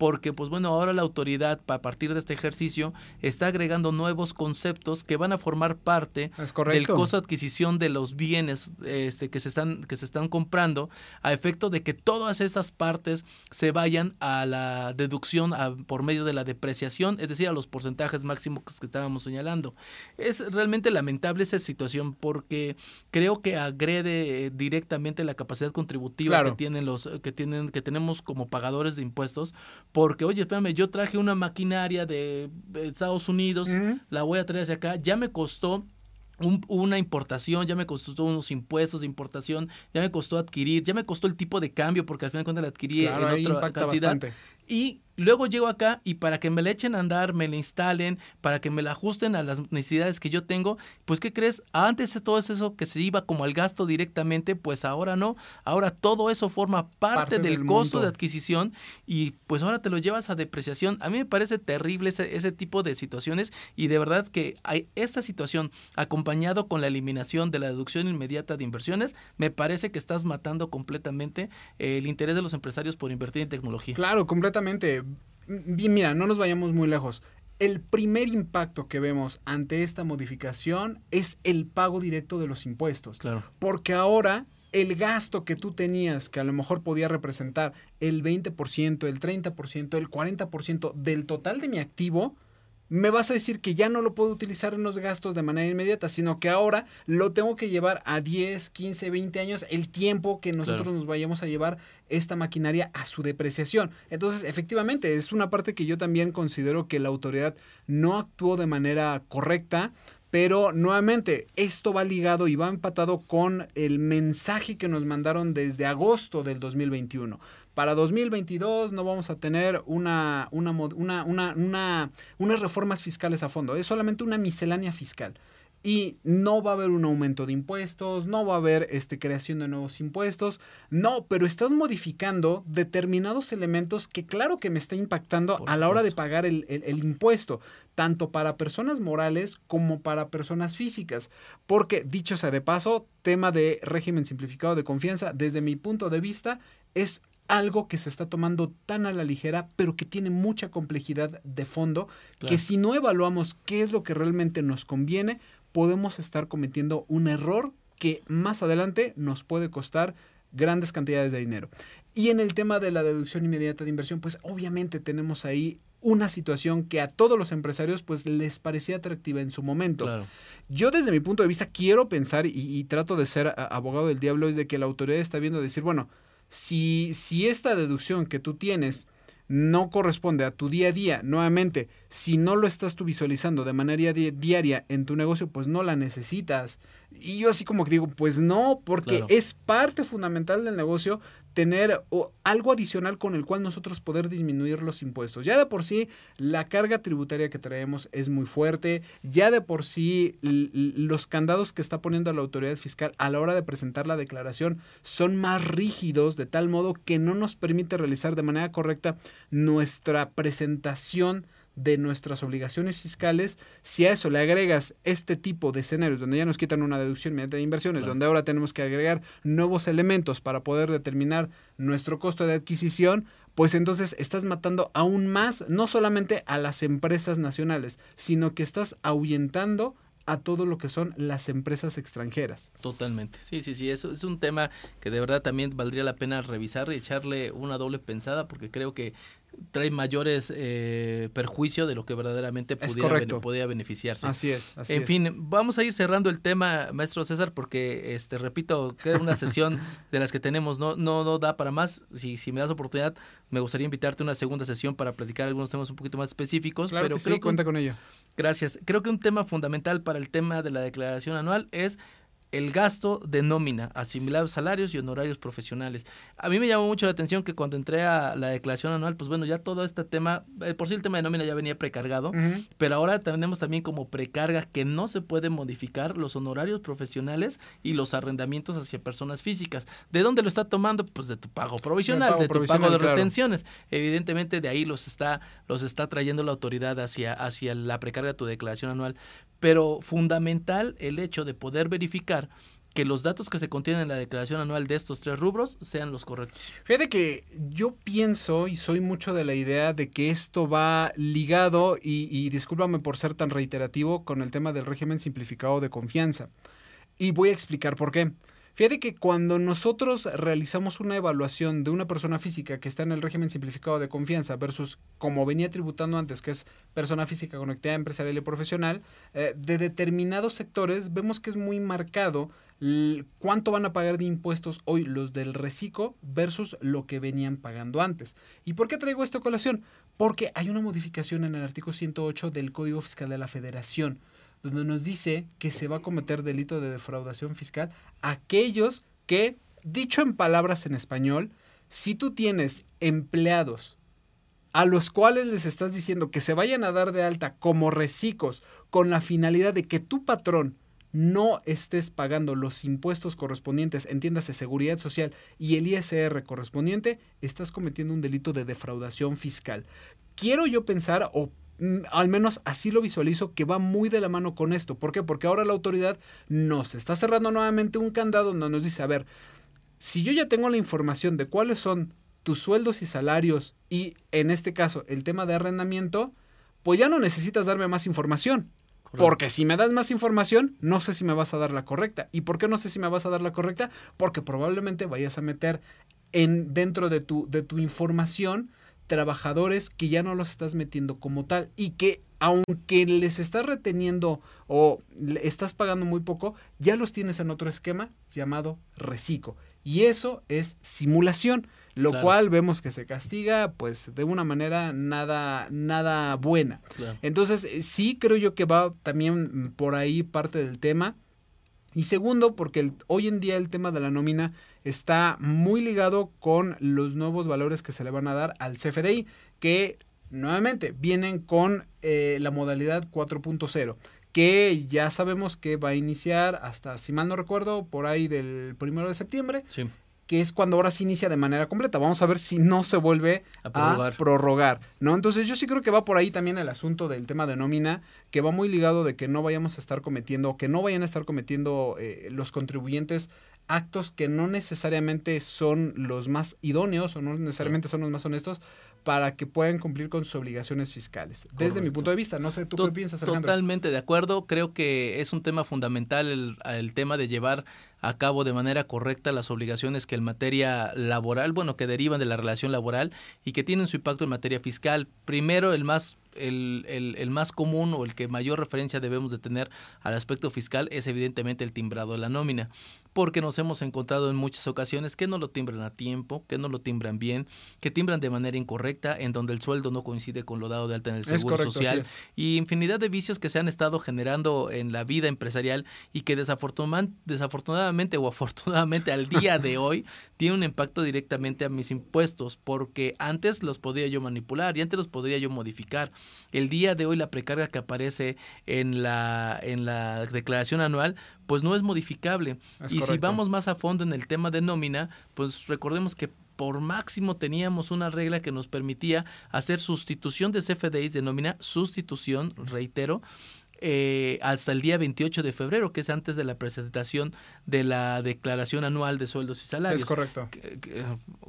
porque pues bueno, ahora la autoridad a partir de este ejercicio está agregando nuevos conceptos que van a formar parte del costo de adquisición de los bienes este, que, se están, que se están comprando a efecto de que todas esas partes se vayan a la deducción por medio de la depreciación, es decir, a los porcentajes máximos que estábamos señalando. Es realmente lamentable esa situación porque creo que agrede eh, directamente la capacidad contributiva que tienen los que tienen que tenemos como pagadores de impuestos porque, oye, espérame, yo traje una maquinaria de Estados Unidos, la voy a traer hacia acá, ya me costó una importación, ya me costó unos impuestos de importación, ya me costó adquirir, ya me costó el tipo de cambio, porque al final cuando la adquirí en otra cantidad. Y luego llego acá y para que me la echen a andar, me la instalen, para que me la ajusten a las necesidades que yo tengo, pues ¿qué crees? Antes todo eso que se iba como al gasto directamente, pues ahora no. Ahora todo eso forma parte, del, costo de adquisición y pues ahora te lo llevas a depreciación. A mí me parece terrible ese, ese tipo de situaciones y de verdad que hay esta situación acompañado con la eliminación de la deducción inmediata de inversiones, me parece que estás matando completamente el interés de los empresarios por invertir en tecnología. Claro, completamente Bien, mira, no nos vayamos muy lejos. El primer impacto que vemos ante esta modificación es el pago directo de los impuestos. Claro. Porque ahora el gasto que tú tenías, que a lo mejor podía representar el 20%, el 30%, el 40% del total de mi activo, me vas a decir que ya no lo puedo utilizar en los gastos de manera inmediata, sino que ahora lo tengo que llevar a 10, 15, 20 años, el tiempo que nosotros nos vayamos a llevar esta maquinaria a su depreciación. Entonces, efectivamente, es una parte que yo también considero que la autoridad no actuó de manera correcta. Pero nuevamente, esto va ligado y va empatado con el mensaje que nos mandaron desde agosto del 2021 para 2022 no vamos a tener una, una, una, unas reformas fiscales a fondo, es solamente una miscelánea fiscal. Y no va a haber un aumento de impuestos, no va a haber este, creación de nuevos impuestos, no, pero estás modificando determinados elementos que claro que me está impactando a la hora de pagar el, el impuesto, tanto para personas morales como para personas físicas. Porque, dicho sea de paso, tema de régimen simplificado de confianza, desde mi punto de vista, es algo que se está tomando tan a la ligera, pero que tiene mucha complejidad de fondo, que si no evaluamos qué es lo que realmente nos conviene, podemos estar cometiendo un error que más adelante nos puede costar grandes cantidades de dinero. Y en el tema de la deducción inmediata de inversión, pues obviamente tenemos ahí una situación que a todos los empresarios pues les parecía atractiva en su momento. Yo desde mi punto de vista quiero pensar y, y trato de ser abogado del diablo es de que la autoridad está viendo decir, bueno, si, si esta deducción que tú tienes no corresponde a tu día a día, nuevamente, si no lo estás tú visualizando de manera diaria en tu negocio, pues no la necesitas. Y yo así como que digo, pues no, porque es parte fundamental del negocio tener algo adicional con el cual nosotros poder disminuir los impuestos. Ya de por sí la carga tributaria que traemos es muy fuerte, ya de por sí los candados que está poniendo la autoridad fiscal a la hora de presentar la declaración son más rígidos de tal modo que no nos permite realizar de manera correcta nuestra presentación de nuestras obligaciones fiscales, si a eso le agregas este tipo de escenarios donde ya nos quitan una deducción mediante de inversiones, donde ahora tenemos que agregar nuevos elementos para poder determinar nuestro costo de adquisición, pues entonces estás matando aún más no solamente a las empresas nacionales, sino que estás ahuyentando a todo lo que son las empresas extranjeras. Totalmente. Sí, sí, sí, eso es un tema que de verdad también valdría la pena revisar y echarle una doble pensada porque creo que trae mayores eh, perjuicios de lo que verdaderamente pudiera, podía beneficiarse. Así es. Así en fin, vamos a ir cerrando el tema, maestro César, porque, este, repito, que una sesión de las que tenemos no, no, no da para más. Si, si me das oportunidad, me gustaría invitarte a una segunda sesión para platicar algunos temas un poquito más específicos. Claro pero que sí, cuenta con ello. Gracias. Creo que un tema fundamental para el tema de la declaración anual es el gasto de nómina, asimilados salarios y honorarios profesionales. A mí me llamó mucho la atención que cuando entré a la declaración anual, pues bueno, ya todo este tema, eh, por sí el tema de nómina ya venía precargado, pero ahora tenemos también como precarga que no se puede modificar los honorarios profesionales y los arrendamientos hacia personas físicas. ¿De dónde lo está tomando? Pues de tu pago provisional, de tu pago de retenciones. Evidentemente de ahí los está, los está trayendo la autoridad hacia, hacia la precarga de tu declaración anual pero fundamental el hecho de poder verificar que los datos que se contienen en la declaración anual de estos tres rubros sean los correctos. Fíjate que yo pienso y soy mucho de la idea de que esto va ligado, y, y discúlpame por ser tan reiterativo, con el tema del régimen simplificado de confianza. Y voy a explicar por qué. Fíjate que cuando nosotros realizamos una evaluación de una persona física que está en el régimen simplificado de confianza versus como venía tributando antes, que es persona física con actividad empresarial y profesional, eh, de determinados sectores vemos que es muy marcado cuánto van a pagar de impuestos hoy los del reciclo versus lo que venían pagando antes. ¿Y por qué traigo esta colación? Porque hay una modificación en el artículo 108 del Código Fiscal de la Federación donde nos dice que se va a cometer delito de defraudación fiscal aquellos que, dicho en palabras en español, si tú tienes empleados a los cuales les estás diciendo que se vayan a dar de alta como recicos con la finalidad de que tu patrón no estés pagando los impuestos correspondientes, entiéndase seguridad social y el ISR correspondiente, estás cometiendo un delito de defraudación fiscal. Quiero yo pensar, o al menos así lo visualizo, que va muy de la mano con esto. ¿Por qué? Porque ahora la autoridad nos está cerrando nuevamente un candado donde nos dice, a ver, si yo ya tengo la información de cuáles son tus sueldos y salarios y en este caso el tema de arrendamiento, pues ya no necesitas darme más información. Porque si me das más información, no sé si me vas a dar la correcta. ¿Y por qué no sé si me vas a dar la correcta? Porque probablemente vayas a meter en, dentro de tu, de tu información trabajadores que ya no los estás metiendo como tal y que aunque les estás reteniendo o estás pagando muy poco, ya los tienes en otro esquema llamado reciclo. Y eso es simulación, lo cual vemos que se castiga pues de una manera nada, nada buena. Entonces sí creo yo que va también por ahí parte del tema. Y segundo, porque hoy en día el tema de la nómina está muy ligado con los nuevos valores que se le van a dar al CFDI, que nuevamente vienen con eh, la modalidad 4.0 que ya sabemos que va a iniciar hasta, si mal no recuerdo, por ahí del primero de septiembre. que es cuando ahora se inicia de manera completa. Vamos a ver si no se vuelve a prorrogar. ¿no? Entonces yo sí creo que va por ahí también el asunto del tema de nómina, que va muy ligado de que no vayamos a estar cometiendo, que no vayan a estar cometiendo eh, los contribuyentes actos que no necesariamente son los más idóneos o no necesariamente son los más honestos para que puedan cumplir con sus obligaciones fiscales. Desde mi punto de vista, no sé, ¿tú qué piensas, Alejandro? Totalmente de acuerdo, creo que es un tema fundamental el, el tema de llevar a cabo de manera correcta las obligaciones que en materia laboral, bueno, que derivan de la relación laboral y que tienen su impacto en materia fiscal. Primero, el más el, el, el, más común o el que mayor referencia debemos de tener al aspecto fiscal es evidentemente el timbrado de la nómina, porque nos hemos encontrado en muchas ocasiones que no lo timbran a tiempo, que no lo timbran bien, que timbran de manera incorrecta, en donde el sueldo no coincide con lo dado de alta en el Seguro Social. y infinidad de vicios que se han estado generando en la vida empresarial y que desafortunadamente o afortunadamente al día de hoy tiene un impacto directamente a mis impuestos, porque antes los podía yo manipular y antes los podría yo modificar. El día de hoy la precarga que aparece en la, en la declaración anual, pues no es modificable. y si vamos más a fondo en el tema de nómina, pues recordemos que por máximo teníamos una regla que nos permitía hacer sustitución de CFDIs de nómina, sustitución, reitero, eh, hasta el día 28 de febrero, que es antes de la presentación de la declaración anual de sueldos y salarios. Es correcto.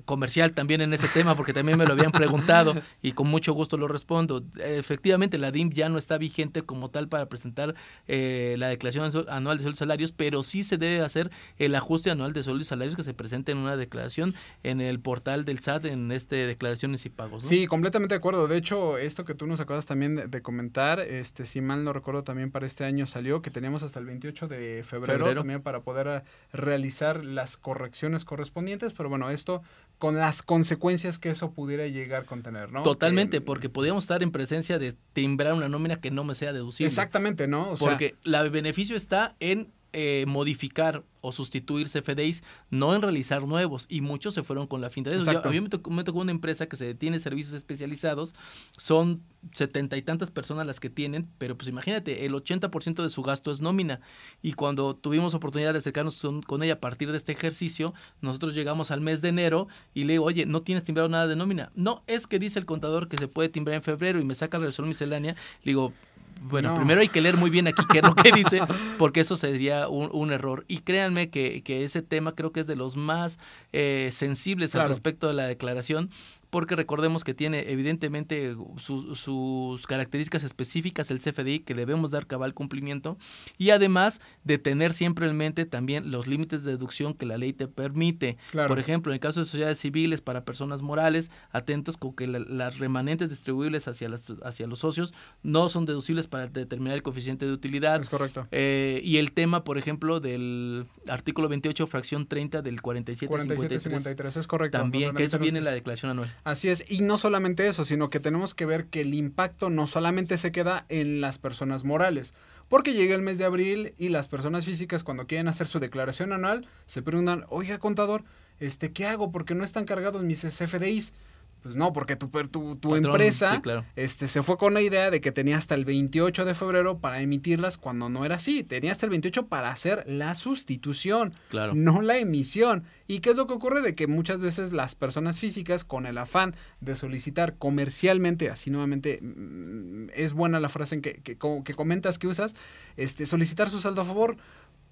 Comercial también en ese tema, porque también me lo habían preguntado y con mucho gusto lo respondo. Efectivamente, la DIM ya no está vigente como tal para presentar eh, la declaración anual de sueldos y salarios, pero sí se debe hacer el ajuste anual de sueldos y salarios que se presente en una declaración en el portal del SAT en este declaraciones y pagos. Sí, completamente de acuerdo. De hecho, esto que tú nos acabas también de, de comentar, este, si mal no recuerdo también para este año salió, que teníamos hasta el 28 de febrero, también para poder ah, realizar las correcciones correspondientes, pero bueno, esto con las consecuencias que eso pudiera llegar a contener, ¿no? Totalmente, porque podríamos estar en presencia de timbrar una nómina que no me sea deducible. Exactamente, ¿no? O porque el beneficio está en eh, modificar o sustituir CFDIs, no en realizar nuevos. Y muchos se fueron con la finta de eso. a mí me tocó, una empresa que se tiene servicios especializados, son setenta y tantas personas las que tienen, pero pues imagínate, el 80% de su gasto es nómina. Y cuando tuvimos oportunidad de acercarnos con, ella a partir de este ejercicio, nosotros llegamos al mes de enero y le digo, oye, ¿no tienes timbrado nada de nómina? No, es que dice el contador que se puede timbrar en febrero y me saca la resolución miscelánea. Le digo, bueno, primero hay que leer muy bien aquí qué es lo que dice, porque eso sería un, error. Y créanme que, que, ese tema creo que es de los más eh, sensibles al respecto de la declaración, porque recordemos que tiene evidentemente sus características específicas el CFDI que debemos dar cabal cumplimiento y además de tener siempre en mente también los límites de deducción que la ley te permite. Por ejemplo, en el caso de sociedades civiles para personas morales, atentos con que las remanentes distribuibles hacia, las, hacia los socios no son deducibles para determinar el coeficiente de utilidad. Es correcto. Eh, y el tema, por ejemplo, del artículo 28, fracción 30 del 47, 47 53, es correcto. También, que eso viene en la declaración anual. Así es, y no solamente eso, sino que tenemos que ver que el impacto no solamente se queda en las personas morales, porque llega el mes de abril y las personas físicas cuando quieren hacer su declaración anual se preguntan, oiga contador, este, ¿qué hago? Porque no están cargados mis CFDIs. Pues no, porque tu, tu, tu empresa este, se fue con la idea de que tenía hasta el 28 de febrero para emitirlas cuando no era así. Tenía hasta el 28 para hacer la sustitución, claro. no la emisión. ¿Y qué es lo que ocurre? De que muchas veces las personas físicas, con el afán de solicitar comercialmente, así nuevamente mm, es buena la frase que, que, que comentas que usas, este, solicitar su saldo a favor,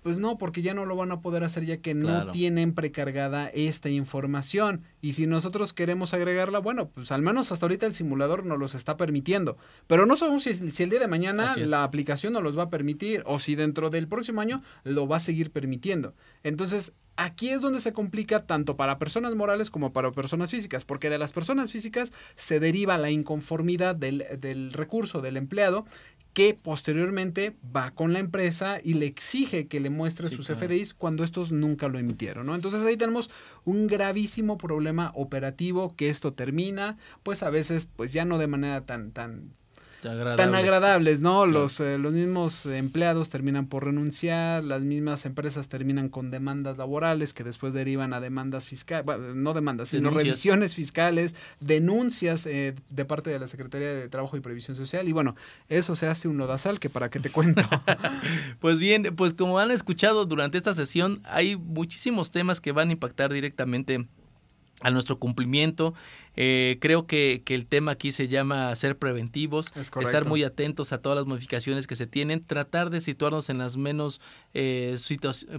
pues no, porque ya no lo van a poder hacer ya que no tienen precargada esta información. Y si nosotros queremos agregarla, bueno, pues al menos hasta ahorita el simulador nos los está permitiendo. Pero no sabemos si, si el día de mañana la aplicación nos los va a permitir o si dentro del próximo año lo va a seguir permitiendo. Entonces, aquí es donde se complica tanto para personas morales como para personas físicas, porque de las personas físicas se deriva la inconformidad del, del recurso del empleado que posteriormente va con la empresa y le exige que le muestre sus FDIs cuando estos nunca lo emitieron, ¿no? Entonces ahí tenemos un gravísimo problema operativo que esto termina, pues a veces, pues ya no de manera tan, tan, tan agradables, ¿no? Los, eh, los mismos empleados terminan por renunciar, las mismas empresas terminan con demandas laborales que después derivan a demandas fiscales, no demandas, sino revisiones fiscales, denuncias eh, de parte de la Secretaría de Trabajo y Previsión Social. Y bueno, eso se hace un lodazal que para qué te cuento. pues bien, pues como han escuchado durante esta sesión, hay muchísimos temas que van a impactar directamente a nuestro cumplimiento. Eh, creo que, que, el tema aquí se llama ser preventivos, estar muy atentos a todas las modificaciones que se tienen, tratar de situarnos en las menos eh,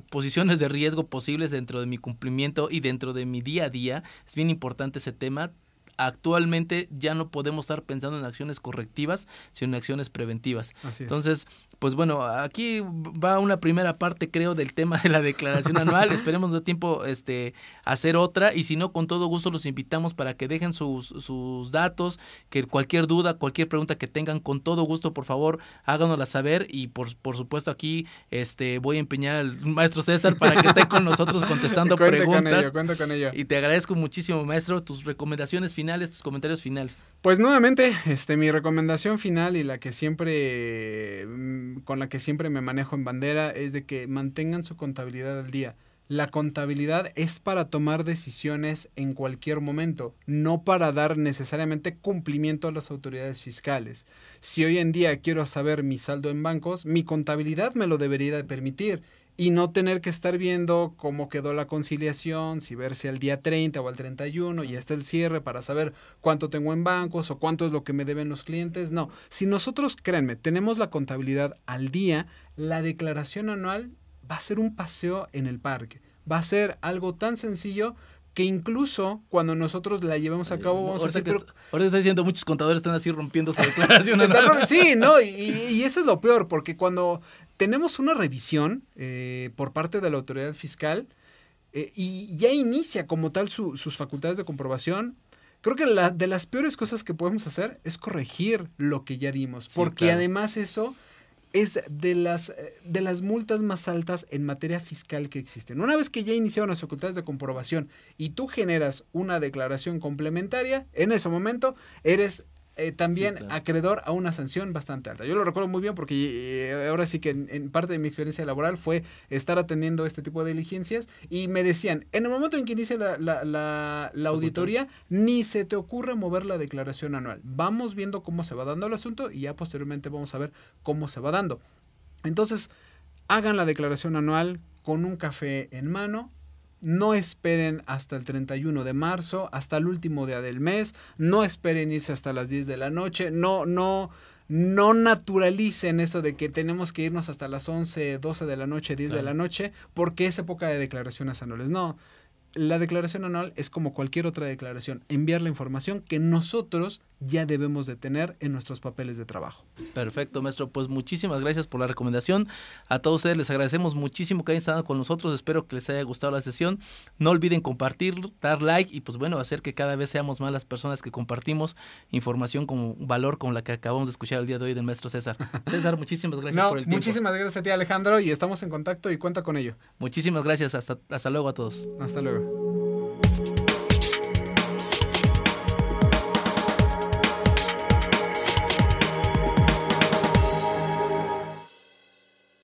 posiciones de riesgo posibles dentro de mi cumplimiento y dentro de mi día a día. Es bien importante ese tema actualmente ya no podemos estar pensando en acciones correctivas, sino en acciones preventivas. Entonces, pues bueno, aquí va una primera parte, creo, del tema de la declaración anual. Esperemos de tiempo este, hacer otra y si no, con todo gusto los invitamos para que dejen sus, sus datos, que cualquier duda, cualquier pregunta que tengan, con todo gusto, por favor, háganosla saber y por, por supuesto aquí este, voy a empeñar al maestro César para que esté con nosotros contestando preguntas. Con ello, con ello. Y te agradezco muchísimo, maestro, tus recomendaciones tus comentarios finales. Pues nuevamente, este, mi recomendación final y la que siempre con la que siempre me manejo en bandera es de que mantengan su contabilidad al día. La contabilidad es para tomar decisiones en cualquier momento, no para dar necesariamente cumplimiento a las autoridades fiscales. Si hoy en día quiero saber mi saldo en bancos, mi contabilidad me lo debería permitir y no tener que estar viendo cómo quedó la conciliación, si verse al día 30 o al 31 y hasta el cierre para saber cuánto tengo en bancos o cuánto es lo que me deben los clientes. No, si nosotros, créanme, tenemos la contabilidad al día, la declaración anual va a ser un paseo en el parque. Va a ser algo tan sencillo que incluso cuando nosotros la llevemos a cabo vamos a. Que ahora está diciendo muchos contadores están así rompiendo su declaración. sí, no, y, y, eso es lo peor, porque cuando tenemos una revisión eh, por parte de la autoridad fiscal eh, y ya inicia como tal sus facultades de comprobación. Creo que la, de las peores cosas que podemos hacer es corregir lo que ya dimos, porque además eso es de las, de las multas más altas en materia fiscal que existen. Una vez que ya iniciaron las facultades de comprobación y tú generas una declaración complementaria, en ese momento eres eh, también acreedor a una sanción bastante alta. Yo lo recuerdo muy bien porque eh, ahora sí que en, parte de mi experiencia laboral fue estar atendiendo este tipo de diligencias y me decían, en el momento en que inicie la, la, la, auditoría, ni se te ocurre mover la declaración anual. Vamos viendo cómo se va dando el asunto y ya posteriormente vamos a ver cómo se va dando. Entonces, hagan la declaración anual con un café en mano, no esperen hasta el 31 de marzo, hasta el último día del mes, no esperen irse hasta las 10 de la noche, no, no, no naturalicen eso de que tenemos que irnos hasta las 11, 12 de la noche, 10 de la noche, porque es época de declaraciones anuales. No, la declaración anual es como cualquier otra declaración, enviar la información que nosotros ya debemos de tener en nuestros papeles de trabajo. Perfecto, maestro. Pues muchísimas gracias por la recomendación. A todos ustedes les agradecemos muchísimo que hayan estado con nosotros. Espero que les haya gustado la sesión. No olviden compartir, dar like y pues bueno, hacer que cada vez seamos más las personas que compartimos información con valor con la que acabamos de escuchar el día de hoy del maestro César. César, muchísimas gracias por el tiempo. Muchísimas gracias a ti Alejandro y estamos en contacto y cuenta con ello. Muchísimas gracias. Hasta, hasta luego a todos. Hasta luego. tomorrow.